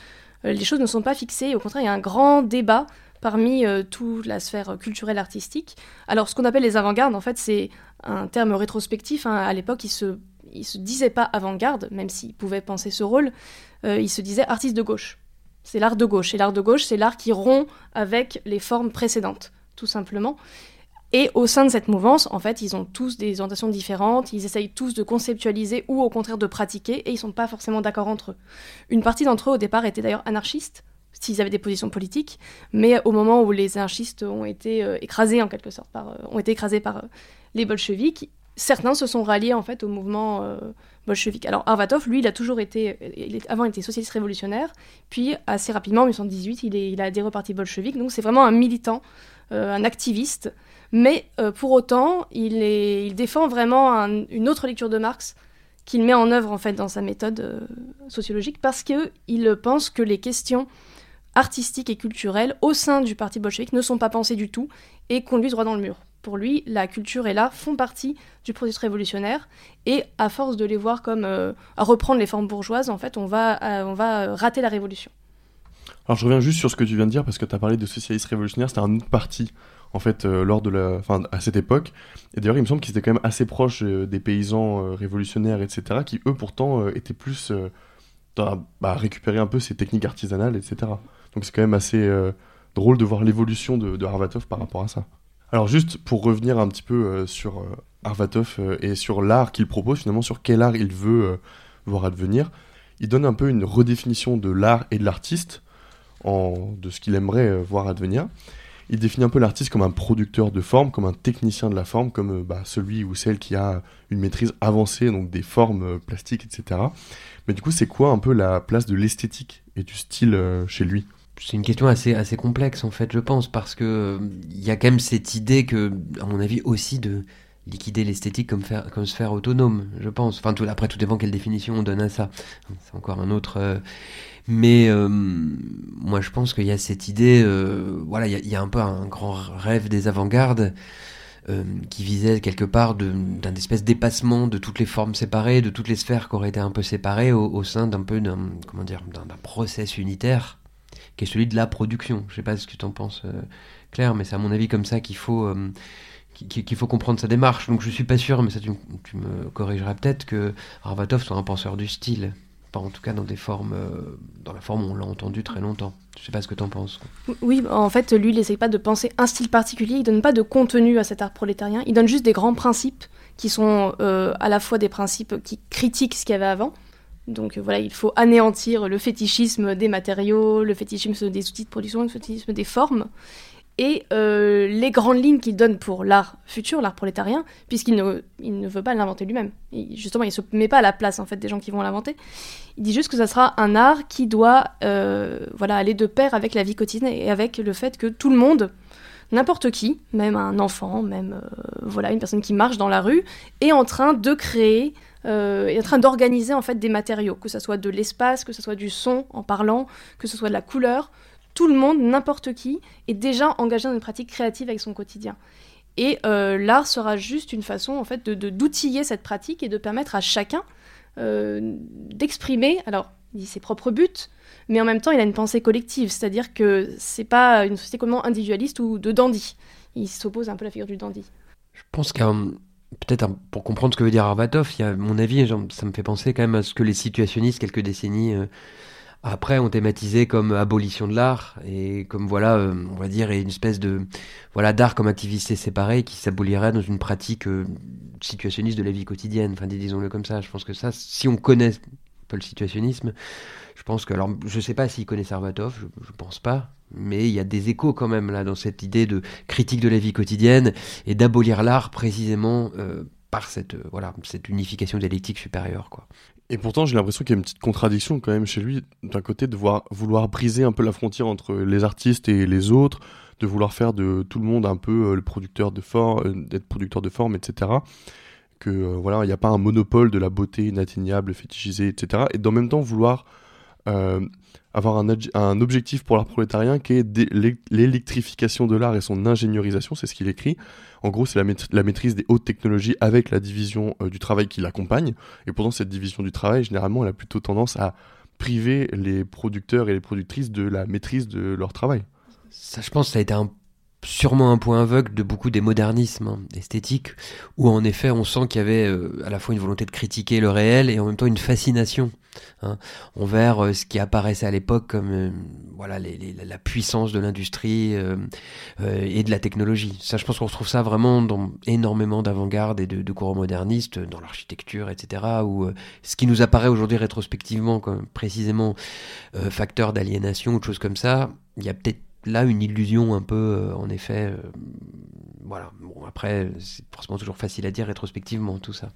euh, les choses ne sont pas fixées. Au contraire, il y a un grand débat parmi euh, toute la sphère culturelle artistique. Alors, ce qu'on appelle les avant-gardes, en fait, c'est un terme rétrospectif. hein. À l'époque, ils se, se disaient pas avant-garde, même s'ils pouvaient penser ce rôle. Ils se disaient artistes de gauche. C'est l'art de gauche. Et l'art de gauche, c'est l'art qui rompt avec les formes précédentes, tout simplement. Et au sein de cette mouvance, en fait, ils ont tous des orientations différentes, ils essayent tous de conceptualiser ou au contraire de pratiquer, et ils sont pas forcément d'accord entre eux. Une partie d'entre eux, au départ, étaient d'ailleurs anarchistes, s'ils avaient des positions politiques, mais au moment où les anarchistes ont été euh, écrasés, en quelque sorte, par, euh, ont été écrasés par euh, les bolcheviks, certains se sont ralliés, en fait, au mouvement bolchevique. Alors, Arvatov, lui, il a toujours été, il est- avant, il était socialiste révolutionnaire, puis assez rapidement, en 1918, il, est, il a adhéré au parti bolchevique, donc c'est vraiment un militant, un activiste, mais euh, pour autant, il, défend vraiment un- une autre lecture de Marx qu'il met en œuvre en fait dans sa méthode euh, sociologique parce qu'il pense que les questions artistiques et culturelles au sein du parti bolchevique ne sont pas pensées du tout et conduisent droit dans le mur. Pour lui, la culture et l'art font partie du processus révolutionnaire et à force de les voir comme euh, à reprendre les formes bourgeoises, en fait, on va, on va rater la révolution. Alors je reviens juste sur ce que tu viens de dire parce que tu as parlé de socialistes révolutionnaires, c'était un autre parti en fait euh, lors de la, à cette époque. Et d'ailleurs il me semble qu'ils étaient quand même assez proches euh, des paysans euh, révolutionnaires, etc. Qui eux pourtant étaient plus dans bah, récupérer un peu ces techniques artisanales, etc. Donc c'est quand même assez drôle de voir l'évolution de, de Arvatov par rapport à ça. Alors juste pour revenir un petit peu sur Arvatov et sur l'art qu'il propose finalement, sur quel art il veut voir advenir, il donne un peu une redéfinition de l'art et de l'artiste en, de ce qu'il aimerait voir advenir. Il définit un peu l'artiste comme un producteur de forme, comme un technicien de la forme, comme euh, bah, celui ou celle qui a une maîtrise avancée, donc des formes euh, plastiques, etc. Mais du coup, c'est quoi un peu la place de l'esthétique et du style euh, chez lui? C'est une question assez, assez complexe en fait, je pense, parce que euh, il y a quand même cette idée que, à mon avis, aussi de liquider l'esthétique comme, comme sphère autonome, je pense. Enfin, tout, après, tout dépend quelle définition on donne à ça. C'est encore un autre. euh, Mais euh, moi, je pense qu'il y a cette idée. euh, voilà, il y, a- un peu un grand rêve des avant-gardes. qui visait quelque part d'un espèce dépassement de toutes les formes séparées, de toutes les sphères qui auraient été un peu séparées au, sein d'un peu d'un comment dire d'un process unitaire qui est celui de la production. Je sais pas ce que tu en penses, Claire, mais c'est à mon avis comme ça qu'il faut, qu'il faut comprendre sa démarche. Donc je suis pas sûr, mais ça tu, tu me corrigeras peut-être que Arvatov soit un penseur du style, pas en tout cas dans des formes, euh, dans la forme où on l'a entendu très longtemps. Je sais pas ce que tu en penses. Oui, en fait, lui, il n'essaye pas de penser un style particulier, il donne pas de contenu à cet art prolétarien, il donne juste des grands principes qui sont euh, à la fois des principes qui critiquent ce qu'il y avait avant. Donc euh, voilà, il faut anéantir le fétichisme des matériaux, le fétichisme des outils de production, le fétichisme des formes. Et euh, les grandes lignes qu'il donne pour l'art futur, l'art prolétarien, puisqu'il ne, veut pas l'inventer lui-même. Justement, il ne se met pas à la place en fait, des gens qui vont l'inventer. Il dit juste que ça sera un art qui doit euh, voilà, aller de pair avec la vie quotidienne et avec le fait que tout le monde, n'importe qui, même un enfant, même euh, voilà, une personne qui marche dans la rue, est en train de créer, est en train d'organiser en fait des matériaux, que ce soit de l'espace, que ce soit du son en parlant, que ce soit de la couleur. Tout le monde, n'importe qui, est déjà engagé dans une pratique créative avec son quotidien. Et euh, l'art sera juste une façon en fait de de- d'outiller cette pratique et de permettre à chacun euh, d'exprimer, alors ses propres buts, mais en même temps il a une pensée collective, c'est-à-dire que c'est pas une société complètement individualiste ou de dandy. Il s'oppose un peu à la figure du dandy. Je pense qu'un peut-être pour comprendre ce que veut dire Arvatov, il y a, à mon avis, ça me fait penser quand même à ce que les situationnistes quelques décennies euh, après ont thématisé comme abolition de l'art et comme voilà, euh, on va dire, une espèce de voilà d'art comme activité séparée qui s'abolirait dans une pratique euh, situationniste de la vie quotidienne. Enfin, dis- disons-le comme ça. Je pense que ça, si on connaît peu le situationnisme, je pense que alors je sais pas s'il connaît Sarvatov, je, je pense pas. Mais il y a des échos quand même là dans cette idée de critique de la vie quotidienne et d'abolir l'art précisément euh, par cette voilà cette unification dialectique supérieure quoi. Et pourtant, j'ai l'impression qu'il y a une petite contradiction quand même chez lui, d'un côté de vouloir briser un peu la frontière entre les artistes et les autres, de vouloir faire de tout le monde un peu le producteur de forme, d'être producteur de forme, etc. Que voilà, il n'y a pas un monopole de la beauté inatteignable, fétichisée, etc. Et en même temps vouloir avoir un, un, objectif pour l'art prolétarien qui est l'électrification de l'art et son ingénierisation, c'est ce qu'il écrit. En gros, c'est la, maîtrise des hautes technologies avec la division du travail qui l'accompagne. Et pourtant, cette division du travail, généralement, elle a plutôt tendance à priver les producteurs et les productrices de la maîtrise de leur travail. Ça, je pense, ça a été sûrement un point aveugle de beaucoup des modernismes hein, esthétiques, où en effet on sent qu'il y avait euh, à la fois une volonté de critiquer le réel et en même temps une fascination hein, envers euh, ce qui apparaissait à l'époque comme euh, voilà la puissance de l'industrie et de la technologie. Ça, je pense qu'on retrouve ça vraiment dans énormément d'avant-garde et de, courants modernistes, dans l'architecture, etc., où ce qui nous apparaît aujourd'hui rétrospectivement comme précisément facteur d'aliénation ou de choses comme ça, il y a peut-être là une illusion un peu, euh, en effet. Euh, voilà. Bon, après, c'est forcément toujours facile à dire rétrospectivement tout ça.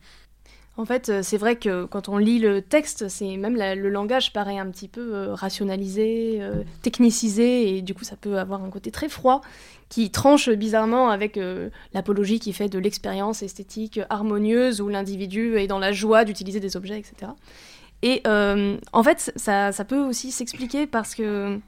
En fait, euh, c'est vrai que quand on lit le texte, c'est même le langage paraît un petit peu rationalisé, technicisé, et du coup, ça peut avoir un côté très froid qui tranche bizarrement avec l'apologie qui fait de l'expérience esthétique harmonieuse où l'individu est dans la joie d'utiliser des objets, etc. Et en fait, ça, peut aussi s'expliquer parce que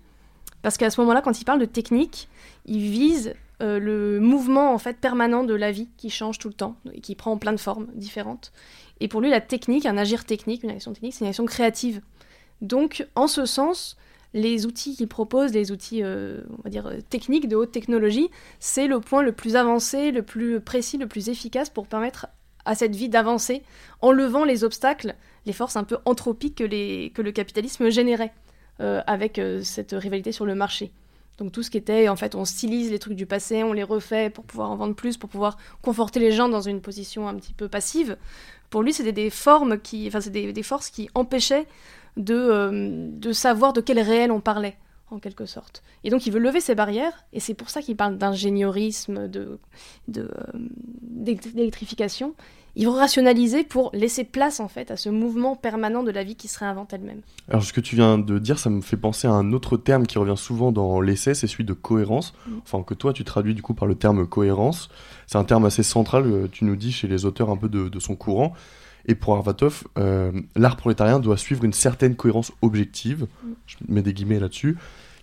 parce qu'à ce moment-là, quand il parle de technique, il vise euh, le mouvement en fait permanent de la vie qui change tout le temps et qui prend plein de formes différentes. Et pour lui, la technique, un agir technique, une action technique, c'est une action créative. Donc, en ce sens, les outils qu'il propose, les outils, euh, on dire, techniques de haute technologie, c'est le point le plus avancé, le plus précis, le plus efficace pour permettre à cette vie d'avancer en levant les obstacles, les forces un peu anthropiques que, le capitalisme générait. Euh, avec euh, cette rivalité sur le marché. Donc tout ce qui était, en fait, on stylise les trucs du passé, on les refait pour pouvoir en vendre plus, pour pouvoir conforter les gens dans une position un petit peu passive. Pour lui, c'était des formes qui, enfin, c'est des, forces qui empêchaient de, euh, de savoir de quel réel on parlait, en quelque sorte. Et donc il veut lever ces barrières, et c'est pour ça qu'il parle d'ingéniorisme, de, d'électrification ils vont rationaliser pour laisser place en fait à ce mouvement permanent de la vie qui se réinvente elle-même. Alors ce que tu viens de dire, ça me fait penser à un autre terme qui revient souvent dans l'essai, c'est celui de cohérence. Mm. Enfin que toi tu traduis du coup par le terme cohérence. C'est un terme assez central, euh, tu nous dis chez les auteurs un peu de, son courant. Et pour Arvatov, euh, l'art prolétarien doit suivre une certaine cohérence objective. Mm. Je mets des guillemets là-dessus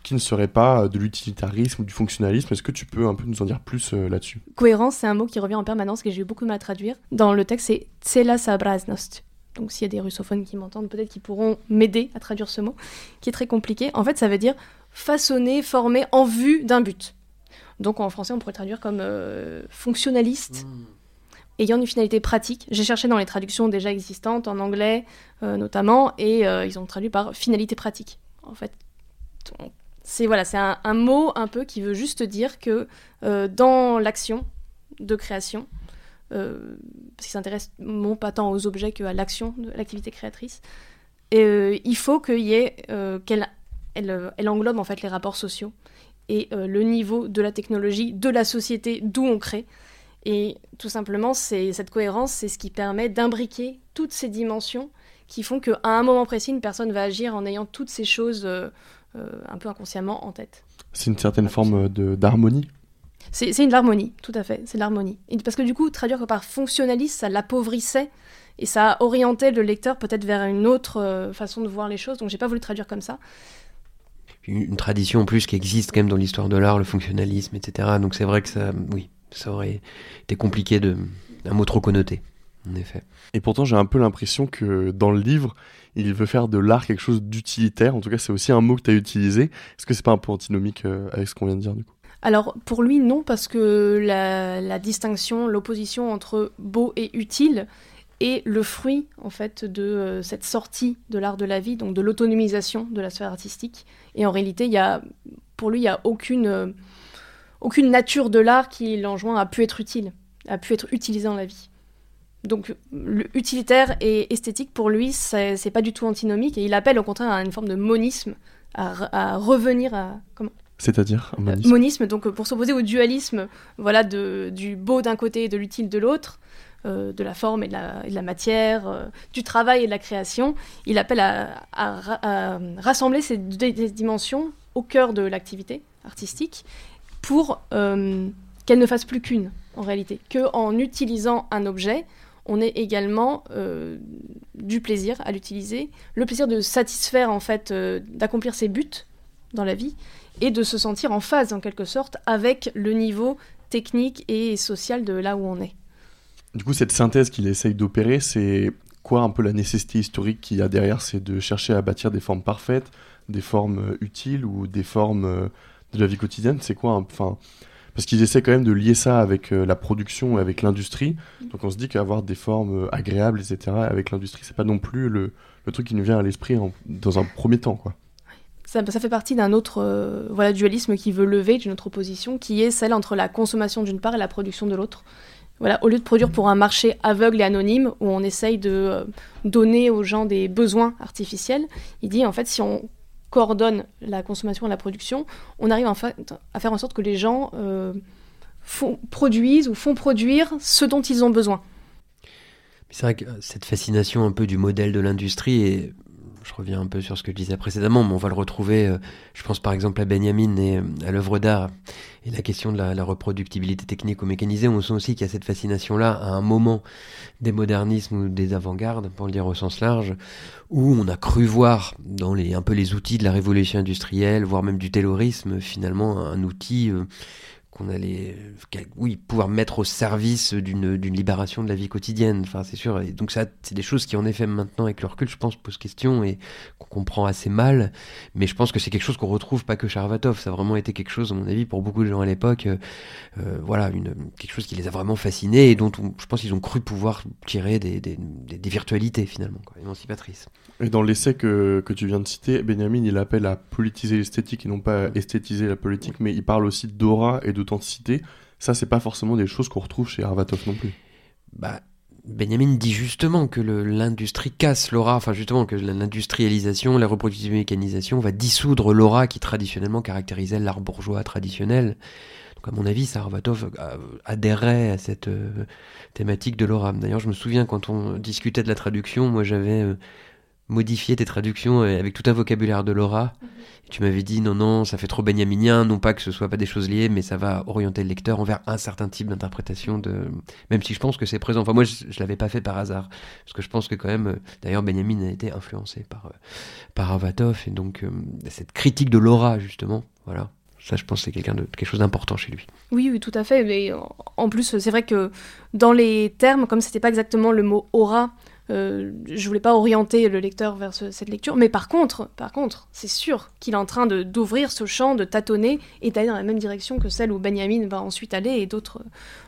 qui ne serait pas de l'utilitarisme ou du fonctionnalisme. Est-ce que tu peux un peu nous en dire plus euh, là-dessus? Cohérence, c'est un mot qui revient en permanence, que j'ai eu beaucoup de mal à traduire. Dans le texte, c'est tsela sabraznost. Donc s'il y a des russophones qui m'entendent, peut-être qu'ils pourront m'aider à traduire ce mot, qui est très compliqué. En fait, ça veut dire façonner, former en vue d'un but. Donc en français, on pourrait traduire comme euh, fonctionnaliste. Hmm. ayant une finalité pratique. J'ai cherché dans les traductions déjà existantes, en anglais euh, notamment, et ils ont traduit par finalité pratique. En fait, c'est voilà, c'est un, mot un peu qui veut juste dire que euh, dans l'action de création, euh, parce qu'il s'intéresse non pas tant aux objets qu'à l'action de l'activité créatrice, euh, il faut qu'il y ait qu'elle elle, englobe en fait les rapports sociaux et le niveau de la technologie, de la société d'où on crée. Et tout simplement, cette cohérence, c'est ce qui permet d'imbriquer toutes ces dimensions qui font qu'à un moment précis, une personne va agir en ayant toutes ces choses un peu inconsciemment en tête. C'est une certaine forme d'harmonie c'est une harmonie, tout à fait, c'est l'harmonie. Parce que du coup, traduire par fonctionnaliste, ça l'appauvrissait et ça orientait le lecteur peut-être vers une autre euh, façon de voir les choses, donc j'ai pas voulu traduire comme ça. Une, tradition en plus qui existe quand même dans l'histoire de l'art, le fonctionnalisme, etc. Donc c'est vrai que ça, oui, ça aurait été compliqué de un mot trop connoté, en effet. Et pourtant, j'ai un peu l'impression que dans le livre, il veut faire de l'art quelque chose d'utilitaire. En tout cas, c'est aussi un mot que tu as utilisé. Est-ce que c'est pas un peu antinomique euh, avec ce qu'on vient de dire du coup? Alors pour lui non parce que la, distinction, l'opposition entre beau et utile est le fruit en fait de euh, cette sortie de l'art de la vie, donc de l'autonomisation de la sphère artistique. Et en réalité, il y a, pour lui, il n'y a aucune, euh, aucune nature de l'art qui l'enjoint à pu être utile, à pu être utilisé dans la vie. Donc, utilitaire et esthétique, pour lui, c'est pas du tout antinomique, et il appelle au contraire à une forme de monisme, à, revenir à. Comment? C'est-à-dire monisme? monisme, donc pour s'opposer au dualisme voilà, de, du beau d'un côté et de l'utile de l'autre, euh, de la forme et de la, matière, euh, du travail et de la création, il appelle à, rassembler ces deux dimensions au cœur de l'activité artistique pour euh, qu'elle ne fasse plus qu'une, en réalité. Qu'en utilisant un objet, on ait également euh, du plaisir à l'utiliser, le plaisir de satisfaire, en fait, euh, d'accomplir ses buts dans la vie, et de se sentir en phase, en quelque sorte, avec le niveau technique et social de là où on est. Du coup, cette synthèse qu'il essaye d'opérer, c'est quoi un peu la nécessité historique qu'il y a derrière? C'est de chercher à bâtir des formes parfaites, des formes euh, utiles ou des formes de la vie quotidienne? C'est quoi Enfin, parce qu'ils essaient quand même de lier ça avec euh, la production et avec l'industrie. Donc on se dit qu'avoir des formes agréables, etc., avec l'industrie, c'est pas non plus le, truc qui nous vient à l'esprit dans un premier temps, quoi. Ça, fait partie d'un autre voilà, dualisme qui veut lever, d'une autre opposition, qui est celle entre la consommation d'une part et la production de l'autre. Voilà, au lieu de produire pour un marché aveugle et anonyme où on essaye de euh, donner aux gens des besoins artificiels, il dit en fait si on coordonne la consommation et la production, on arrive en fait à faire en sorte que les gens euh, produisent ou font produire ce dont ils ont besoin. C'est vrai que cette fascination un peu du modèle de l'industrie est je reviens un peu sur ce que je disais précédemment, mais on va le retrouver, euh, je pense par exemple à Benjamin et euh, à l'œuvre d'art, et la question de la, reproductibilité technique ou mécanisée, on sent aussi qu'il y a cette fascination-là à un moment des modernismes ou des avant-gardes, pour le dire au sens large, où on a cru voir dans les, un peu les outils de la révolution industrielle, voire même du taylorisme, finalement un outil... Euh, qu'on allait oui pouvoir mettre au service d'une libération de la vie quotidienne. Enfin c'est sûr et donc ça c'est des choses qui en effet maintenant avec le recul je pense posent question et qu'on comprend assez mal. Mais je pense que c'est quelque chose qu'on retrouve pas que chez Arvatov. Ça a vraiment été quelque chose à mon avis pour beaucoup de gens à l'époque euh, euh, voilà une quelque chose qui les a vraiment fascinés et dont je pense qu'ils ont cru pouvoir tirer des, des, virtualités finalement émancipatrices et dans l'essai que, que tu viens de citer Benjamin il appelle à politiser l'esthétique et non pas à esthétiser la politique mais il parle aussi d'aura et d'authenticité, ça, c'est pas forcément des choses qu'on retrouve chez Arvatov non plus. Bah, Benjamin dit justement que l'industrie casse l'aura, enfin justement que l'industrialisation, la reproduction mécanisation va dissoudre l'aura qui traditionnellement caractérisait l'art bourgeois traditionnel. Donc à mon avis, Arvatov adhérait à cette euh, thématique de l'aura. D'ailleurs, je me souviens quand on discutait de la traduction, moi j'avais euh, modifié tes traductions euh, avec tout un vocabulaire de l'aura. Mhm tu m'avais dit non, non, ça fait trop benjaminien, non pas que ce soit pas des choses liées, mais ça va orienter le lecteur envers un certain type d'interprétation de. Même si je pense que c'est présent. Enfin, moi, je, ne l'avais pas fait par hasard. Parce que je pense que quand même, euh, d'ailleurs, Benjamin a été influencé par, euh, par Avatov, et donc euh, cette critique de l'aura, justement, voilà. Ça, je pense que c'est quelqu'un de quelque chose d'important chez lui. Oui, oui, tout à fait. Mais en plus, c'est vrai que dans les termes, comme c'était pas exactement le mot aura, euh, je voulais pas orienter le lecteur vers cette lecture, mais par contre, par contre, c'est sûr qu'il est en train d'ouvrir ce champ, de tâtonner et d'aller dans la même direction que celle où Benjamin va ensuite aller et d'autres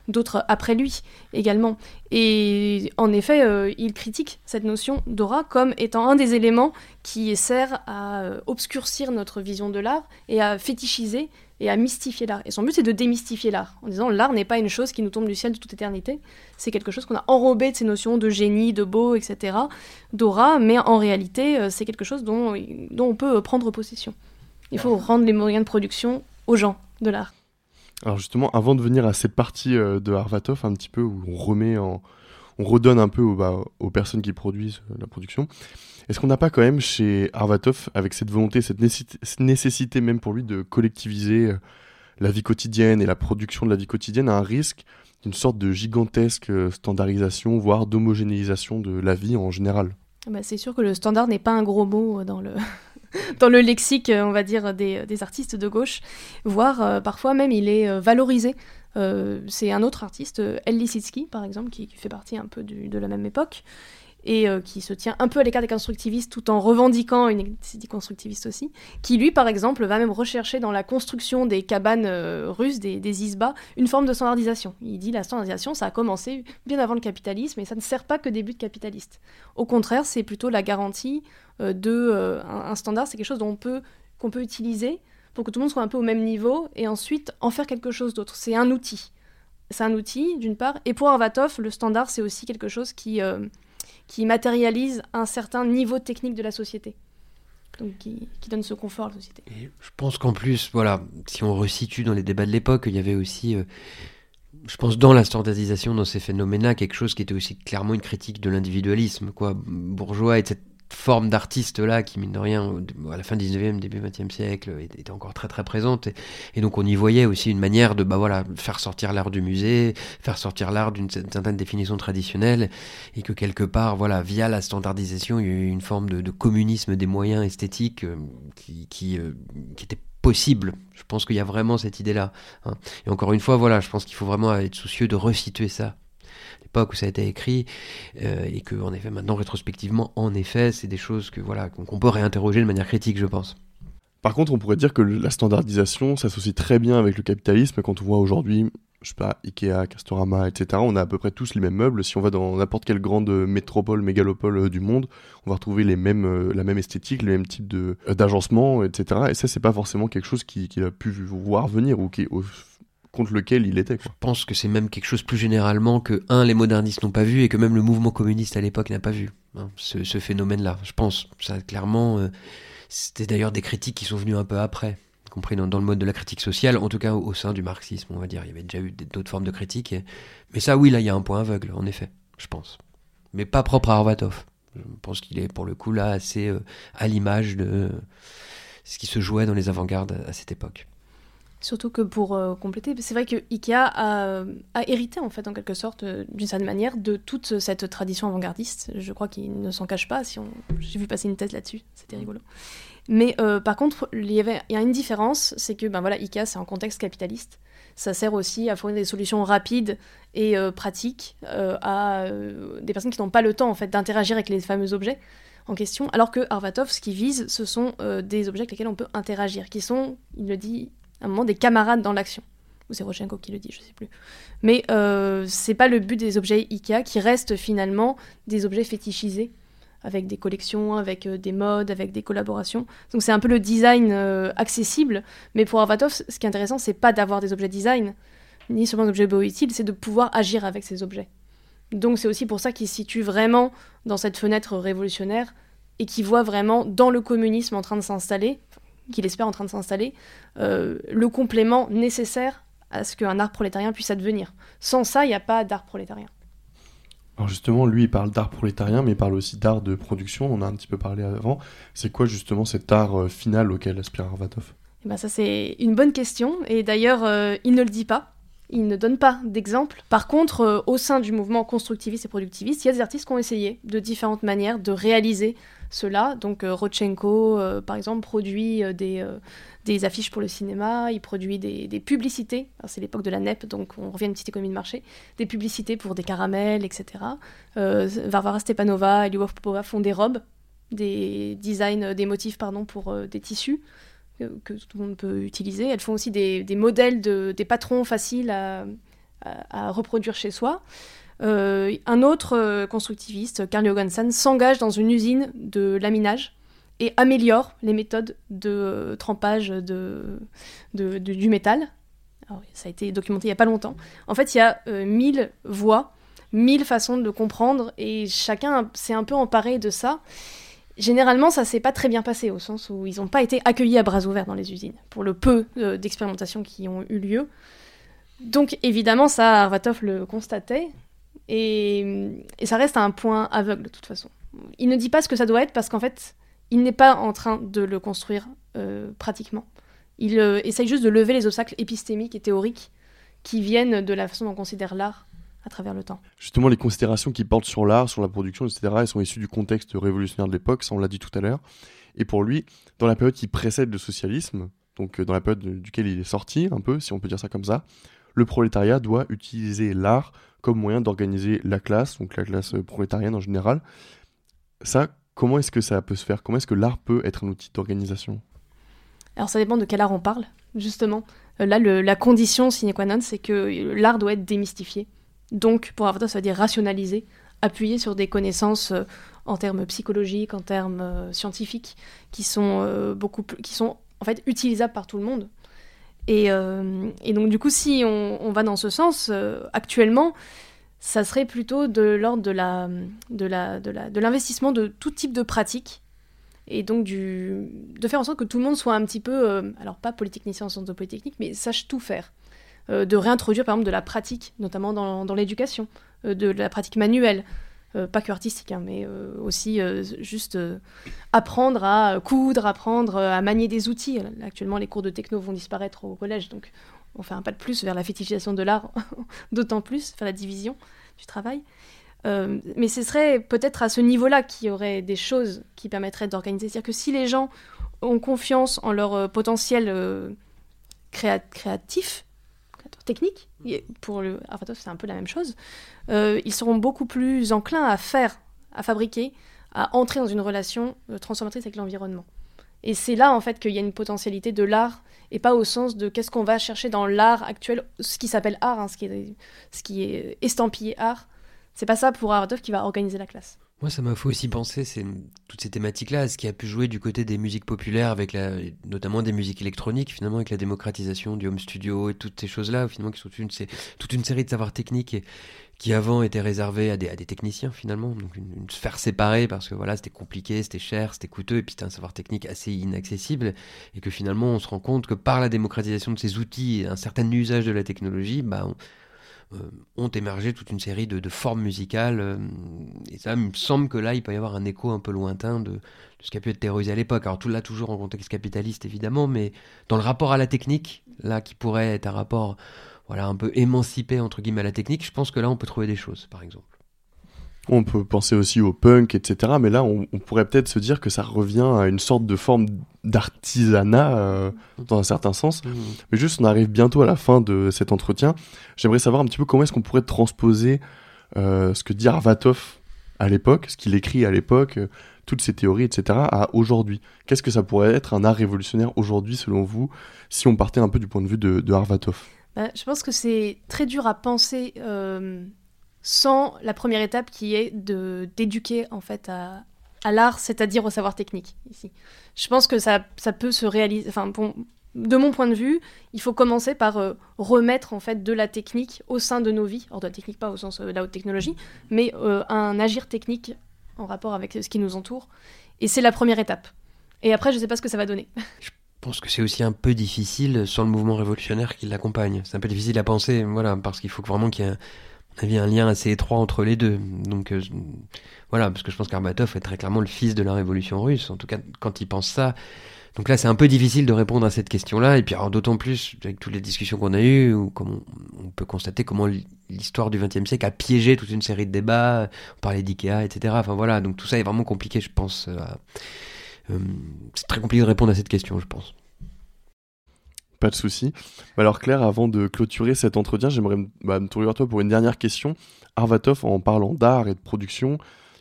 d'autres après lui également. Et en effet, euh, il critique cette notion d'aura comme étant un des éléments qui sert à euh, obscurcir notre vision de l'art et à fétichiser et à mystifier l'art. Et son but, c'est de démystifier l'art, en disant l'art n'est pas une chose qui nous tombe du ciel de toute éternité, c'est quelque chose qu'on a enrobé de ces notions de génie, de beau, etc., d'aura, mais en réalité, euh, c'est quelque chose dont, dont on peut euh, prendre possession. Il faut rendre les moyens de production aux gens de l'art. Alors justement, avant de venir à cette partie euh, de Arvatov, un petit peu où on remet en, on redonne un peu aux, bah, aux personnes qui produisent la production. Est-ce qu'on n'a pas quand même chez Arvatov, avec cette volonté, cette nécessité même pour lui de collectiviser euh, la vie quotidienne et la production de la vie quotidienne, un risque d'une sorte de gigantesque euh, standardisation, voire d'homogénéisation de la vie en général? Bah C'est sûr que le standard n'est pas un gros mot dans le, (laughs) dans le lexique, on va dire, des, des artistes de gauche, voire euh, parfois même il est valorisé. C'est un autre artiste, El Lisitsky, par exemple, qui, fait partie un peu de la même époque, et euh, qui se tient un peu à l'écart des constructivistes tout en revendiquant une esthétique constructiviste aussi, qui lui par exemple va même rechercher dans la construction des cabanes euh, russes, des, des isbas, une forme de standardisation. Il dit la standardisation ça a commencé bien avant le capitalisme et ça ne sert pas que des buts capitalistes. Au contraire c'est plutôt la garantie euh, standard, c'est quelque chose dont peut, qu'on peut utiliser pour que tout le monde soit un peu au même niveau et ensuite en faire quelque chose d'autre. C'est un outil. C'est un outil d'une part et pour Arvatov le standard c'est aussi quelque chose qui qui matérialise un certain niveau technique de la société. Donc qui, donne ce confort à la société. je pense qu'en plus, voilà, si on resitue dans les débats de l'époque, il y avait aussi, euh, je pense, dans la standardisation, dans ces phénomènes-là, quelque chose qui était aussi clairement une critique de l'individualisme, quoi, bourgeois, et de cette forme d'artiste là qui mine de rien à la fin du 19e début 20e siècle était encore très très présente et, donc on y voyait aussi une manière de bah voilà faire sortir l'art du musée faire sortir l'art d'une certaine définition traditionnelle et que quelque part voilà via la standardisation il y a eu une forme de, communisme des moyens esthétiques euh, qui, qui, euh, qui était possible. Je pense qu'il y a vraiment cette idée-là. Hein. Et encore une fois, voilà, je pense qu'il faut vraiment être soucieux de resituer ça l'époque où ça a été écrit euh, et que en effet maintenant rétrospectivement en effet c'est des choses que voilà qu'on peut réinterroger de manière critique je pense. Par contre, on pourrait dire que la standardisation s'associe très bien avec le capitalisme quand on voit aujourd'hui, je sais pas, Ikea, Castorama, etc. On a à peu près tous les mêmes meubles. Si on va dans n'importe quelle grande métropole, mégalopole euh, du monde, on va retrouver les mêmes, euh, la même esthétique, les mêmes types d'agencement, etc. Et ça, c'est pas forcément quelque chose qu'il qui a pu voir venir ou qui, contre lequel il était. Je pense que c'est même quelque chose plus généralement que, un, les modernistes n'ont pas vu et que même le mouvement communiste à l'époque n'a pas vu hein, ce, phénomène-là. Je pense, ça clairement, euh, c'était d'ailleurs des critiques qui sont venues un peu après, compris dans, le mode de la critique sociale, en tout cas au, sein du marxisme, on va dire. Il y avait déjà eu d'autres formes de critique. Mais ça, oui, là, il y a un point aveugle, en effet, je pense. Mais pas propre à Arvatov. Je pense qu'il est, pour le coup, là, assez euh, à l'image de ce qui se jouait dans les avant-gardes à cette époque. Surtout que pour euh, compléter, c'est vrai que Ikea a, hérité en fait en quelque sorte euh, d'une certaine manière de toute cette tradition avant-gardiste. Je crois qu'il ne s'en cache pas. Si on... j'ai vu passer une thèse là-dessus, c'était rigolo. Mais euh, par contre, il y, avait, il y a une différence, c'est que ben voilà, Ikea c'est un contexte capitaliste. Ça sert aussi à fournir des solutions rapides et pratiques à des personnes qui n'ont pas le temps en fait d'interagir avec les fameux objets en question, alors que Arvatov, ce qu'il vise, ce sont des objets avec lesquels on peut interagir, qui sont, il le dit un moment des camarades dans l'action. Ou c'est Rochenko qui le dit, je sais plus. Mais euh, c'est pas le but des objets Ikea qui restent finalement des objets fétichisés avec des collections, avec euh, des modes, avec des collaborations. Donc c'est un peu le design euh, accessible. Mais pour Arvatov, ce qui est intéressant, c'est pas d'avoir des objets design, ni seulement des objets utiles, c'est de pouvoir agir avec ces objets. Donc c'est aussi pour ça qu'il se situe vraiment dans cette fenêtre révolutionnaire et qui voit vraiment dans le communisme en train de s'installer, qu'il espère en train de s'installer, euh, le complément nécessaire à ce qu'un art prolétarien puisse advenir. Sans ça, il n'y a pas d'art prolétarien. Alors justement, lui, il parle d'art prolétarien, mais il parle aussi d'art de production, on en a un petit peu parlé avant. C'est quoi justement cet art euh, final auquel aspire Arvatov? Eh ben Ça, c'est une bonne question, et d'ailleurs, euh, il ne le dit pas. Il ne donne pas d'exemple. Par contre, au sein du mouvement constructiviste et productiviste, il y a des artistes qui ont essayé de différentes manières de réaliser cela. Donc euh, Rodchenko, euh, par exemple, produit euh, des, des, affiches pour le cinéma, il produit des, des publicités, c'est l'époque de la NEP, donc on revient à une petite économie de marché, des publicités pour des caramels, etc. Varvara Stepanova et Lyubov Popova font des robes, des designs, des motifs pardon, pour des tissus que tout le monde peut utiliser. Elles font aussi des, des modèles de, des patrons faciles à, à reproduire chez soi. Euh, un autre euh, constructiviste, Carl Johansson, s'engage dans une usine de laminage et améliore les méthodes de euh, trempage de, du métal. ça a été documenté il n'y a pas longtemps. En fait, il y a mille voies, mille façons de le comprendre, et chacun s'est un peu emparé de ça. Généralement, ça s'est pas très bien passé, au sens où ils n'ont pas été accueillis à bras ouverts dans les usines, pour le peu d'expérimentations qui ont eu lieu. Donc évidemment, ça, Arvatov le constatait, et, ça reste un point aveugle de toute façon. Il ne dit pas ce que ça doit être parce qu'en fait, il n'est pas en train de le construire euh, pratiquement. Il euh, essaye juste de lever les obstacles épistémiques et théoriques qui viennent de la façon dont on considère l'art à travers le temps. Justement, les considérations qui portent sur l'art, sur la production, etc., elles sont issues du contexte révolutionnaire de l'époque, ça on l'a dit tout à l'heure. Et pour lui, dans la période qui précède le socialisme, donc euh, dans la période duquel il est sorti, un peu, si on peut dire ça comme ça, le prolétariat doit utiliser l'art comme moyen d'organiser la classe, donc la classe euh, prolétarienne en général. Ça, comment est-ce que ça peut se faire? Comment est-ce que l'art peut être un outil d'organisation? Alors ça dépend de quel art on parle, justement. Euh, là, la condition sine qua non, c'est que euh, l'art doit être démystifié. Donc, pour Avatar, ça veut dire rationalisé, appuyé sur des connaissances en termes psychologiques, en termes scientifiques, qui sont beaucoup qui sont en fait utilisables par tout le monde. Euh, et, donc, du coup, si on, va dans ce sens, euh, actuellement, ça serait plutôt de l'ordre de l'investissement de tout type de pratique. Et donc, de faire en sorte que tout le monde soit un petit peu, euh, alors pas polytechnicien en sens de polytechnique, mais sache tout faire. de réintroduire, par exemple, de la pratique, notamment dans, l'éducation, de la pratique manuelle, pas que artistique, hein, mais euh, aussi euh, juste euh, apprendre à coudre, apprendre à manier des outils. Actuellement, les cours de techno vont disparaître au collège, donc on fait un pas de plus vers la fétichisation de l'art, (laughs) d'autant plus, faire la division du travail. Euh, mais ce serait peut-être à ce niveau-là qu'il y aurait des choses qui permettraient d'organiser. C'est-à-dire que si les gens ont confiance en leur euh, potentiel euh, créa- créatif, créateur technique, et pour le c'est un peu la même chose, euh, ils seront beaucoup plus enclins à faire, à fabriquer, à entrer dans une relation euh, transformatrice avec l'environnement. Et c'est là en fait qu'il y a une potentialité de l'art et pas au sens de qu'est-ce qu'on va chercher dans l'art actuel, ce qui s'appelle art, hein, ce, qui est, ce qui est estampillé art. C'est pas ça pour Arvatov qui va organiser la classe. Moi, ça m'a fait aussi penser c'est, toutes ces thématiques-là, à ce qui a pu jouer du côté des musiques populaires, avec la, notamment des musiques électroniques, finalement, avec la démocratisation du home studio et toutes ces choses-là, finalement, qui sont une, toute une série de savoirs techniques qui avant étaient réservés à des, techniciens, finalement. Donc, une, une sphère séparée, parce que voilà, c'était compliqué, c'était cher, c'était coûteux, et puis c'était un savoir technique assez inaccessible, et que finalement, on se rend compte que par la démocratisation de ces outils et un certain usage de la technologie, bah, on, ont émergé toute une série de, de formes musicales. euh, et ça, me semble que là, il peut y avoir un écho un peu lointain de, de ce qui a pu être théorisé à l'époque. Alors tout là, toujours en contexte capitaliste, évidemment, mais dans le rapport à la technique, là, qui pourrait être un rapport voilà, un peu émancipé, entre guillemets, à la technique, je pense que là, on peut trouver des choses, par exemple. On peut penser aussi au punk, etc. Mais là, on, on pourrait peut-être se dire que ça revient à une sorte de forme d'artisanat, euh, dans un certain sens. Mais juste, on arrive bientôt à la fin de cet entretien. J'aimerais savoir un petit peu comment est-ce qu'on pourrait transposer euh, ce que dit Arvatov à l'époque, ce qu'il écrit à l'époque, euh, toutes ces théories, etc., à aujourd'hui. Qu'est-ce que ça pourrait être un art révolutionnaire aujourd'hui, selon vous, si on partait un peu du point de vue de, de Arvatov? Bah, je pense que c'est très dur à penser euh, sans la première étape qui est de d'éduquer en fait à, à l'art, c'est-à-dire au savoir technique ici. Je pense que ça, ça peut se réaliser. Enfin, de mon point de vue, il faut commencer par euh, remettre en fait de la technique au sein de nos vies. Alors de la technique pas au sens euh, de la haute technologie, mais euh, un agir technique en rapport avec ce qui nous entoure. Et c'est la première étape. Et après, je sais pas ce que ça va donner. (laughs) Je pense que c'est aussi un peu difficile sans le mouvement révolutionnaire qui l'accompagne. C'est un peu difficile à penser, voilà, parce qu'il faut vraiment qu'il y ait, à mon avis, un lien assez étroit entre les deux. Donc, euh, voilà, parce que je pense qu'Arbatov est très clairement le fils de la révolution russe. En tout cas, quand il pense ça. Donc là, c'est un peu difficile de répondre à cette question-là. Et puis, d'autant plus avec toutes les discussions qu'on a eues, où comme on, peut constater comment l'histoire du XXe siècle a piégé toute une série de débats. On parlait d'IKEA, etc. Enfin voilà, donc tout ça est vraiment compliqué, je pense. euh, euh, c'est très compliqué de répondre à cette question, je pense. Pas de souci. Alors Claire, avant de clôturer cet entretien, j'aimerais me- bah, me tourner vers toi pour une dernière question. Arvatov, en parlant d'art et de production,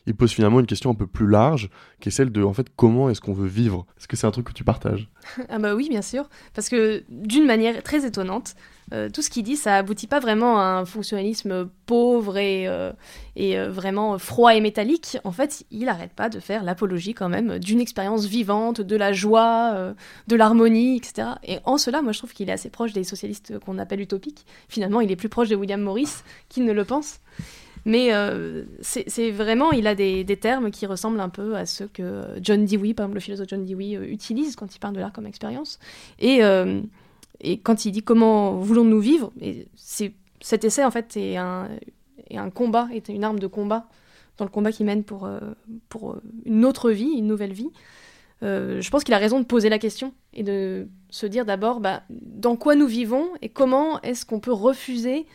il pose finalement une question un peu plus large, qui est celle de, en fait, comment est-ce qu'on veut vivre? Est-ce que c'est un truc que tu partages? (laughs) Ah bah oui, bien sûr, parce que d'une manière très étonnante, euh, tout ce qu'il dit, ça aboutit pas vraiment à un fonctionnalisme pauvre et, euh, et euh, vraiment froid et métallique. En fait, il arrête pas de faire l'apologie quand même d'une expérience vivante, de la joie, de l'harmonie, etc. Et en cela, moi, je trouve qu'il est assez proche des socialistes qu'on appelle utopiques. Finalement, il est plus proche de William Morris qu'il ne le pense. Mais euh, c'est vraiment, il a des, termes qui ressemblent un peu à ceux que John Dewey, par exemple le philosophe John Dewey, euh, utilise quand il parle de l'art comme expérience. Et, euh, quand il dit comment voulons-nous vivre, et cet essai en fait est un, combat, est une arme de combat dans le combat qu'il mène pour, pour une autre vie, une nouvelle vie. Je pense qu'il a raison de poser la question et de se dire d'abord bah, dans quoi nous vivons et comment est-ce qu'on peut refuser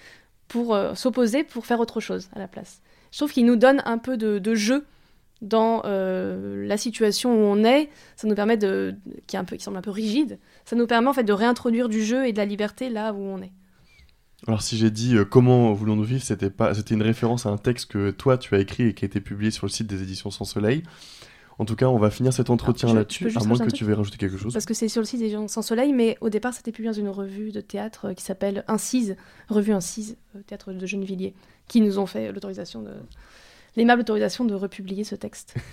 pour euh, s'opposer pour faire autre chose à la place. Je trouve qu'il nous donne un peu de, jeu dans euh, la situation où on est. Ça nous permet de, qui est un peu, qui semble un peu rigide. Ça nous permet en fait de réintroduire du jeu et de la liberté là où on est. Alors si j'ai dit euh, comment voulons-nous vivre, c'était c'était une référence à un texte que toi tu as écrit et qui a été publié sur le site des éditions Sans Soleil. En tout cas, on va finir cet entretien là-dessus, à moins que tu veuilles rajouter quelque chose. Parce que c'est sur le site des gens sans soleil, mais au départ c'était publié dans une revue de théâtre euh, qui s'appelle Incise, revue Incise, euh, théâtre de Gennevilliers, qui nous ont fait l'autorisation de l'aimable autorisation de republier ce texte. (laughs)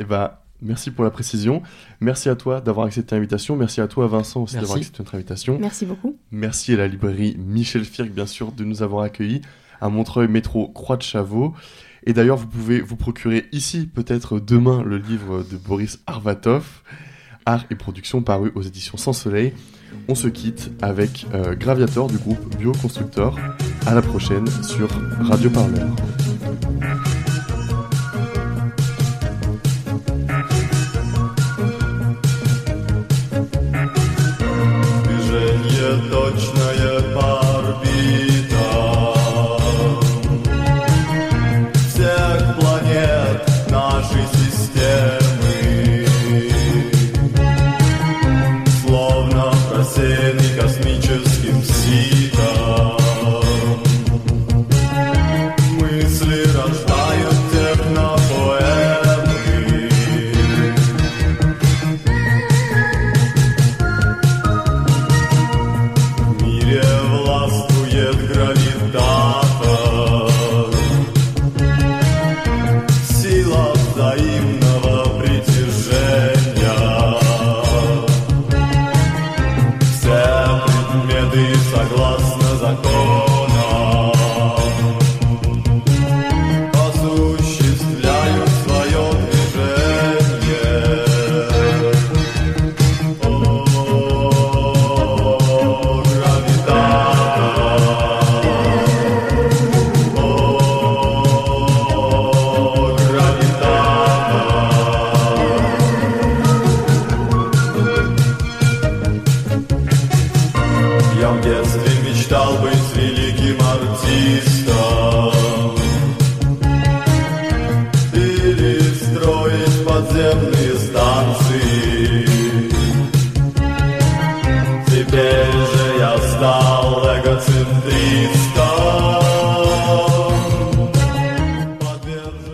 Eh bah, merci pour la précision. Merci à toi d'avoir accepté l'invitation. Merci à toi, Vincent, aussi d'avoir accepté notre invitation. Merci beaucoup. Merci à la librairie Michel Firck, bien sûr, de nous avoir accueillis à Montreuil Métro Croix de Chavaux. Et d'ailleurs, vous pouvez vous procurer ici, peut-être demain, le livre de Boris Arvatov, Art et production paru aux éditions Sans Soleil. On se quitte avec euh, Graviator du groupe Bioconstructor. À la prochaine sur Radio Parleur.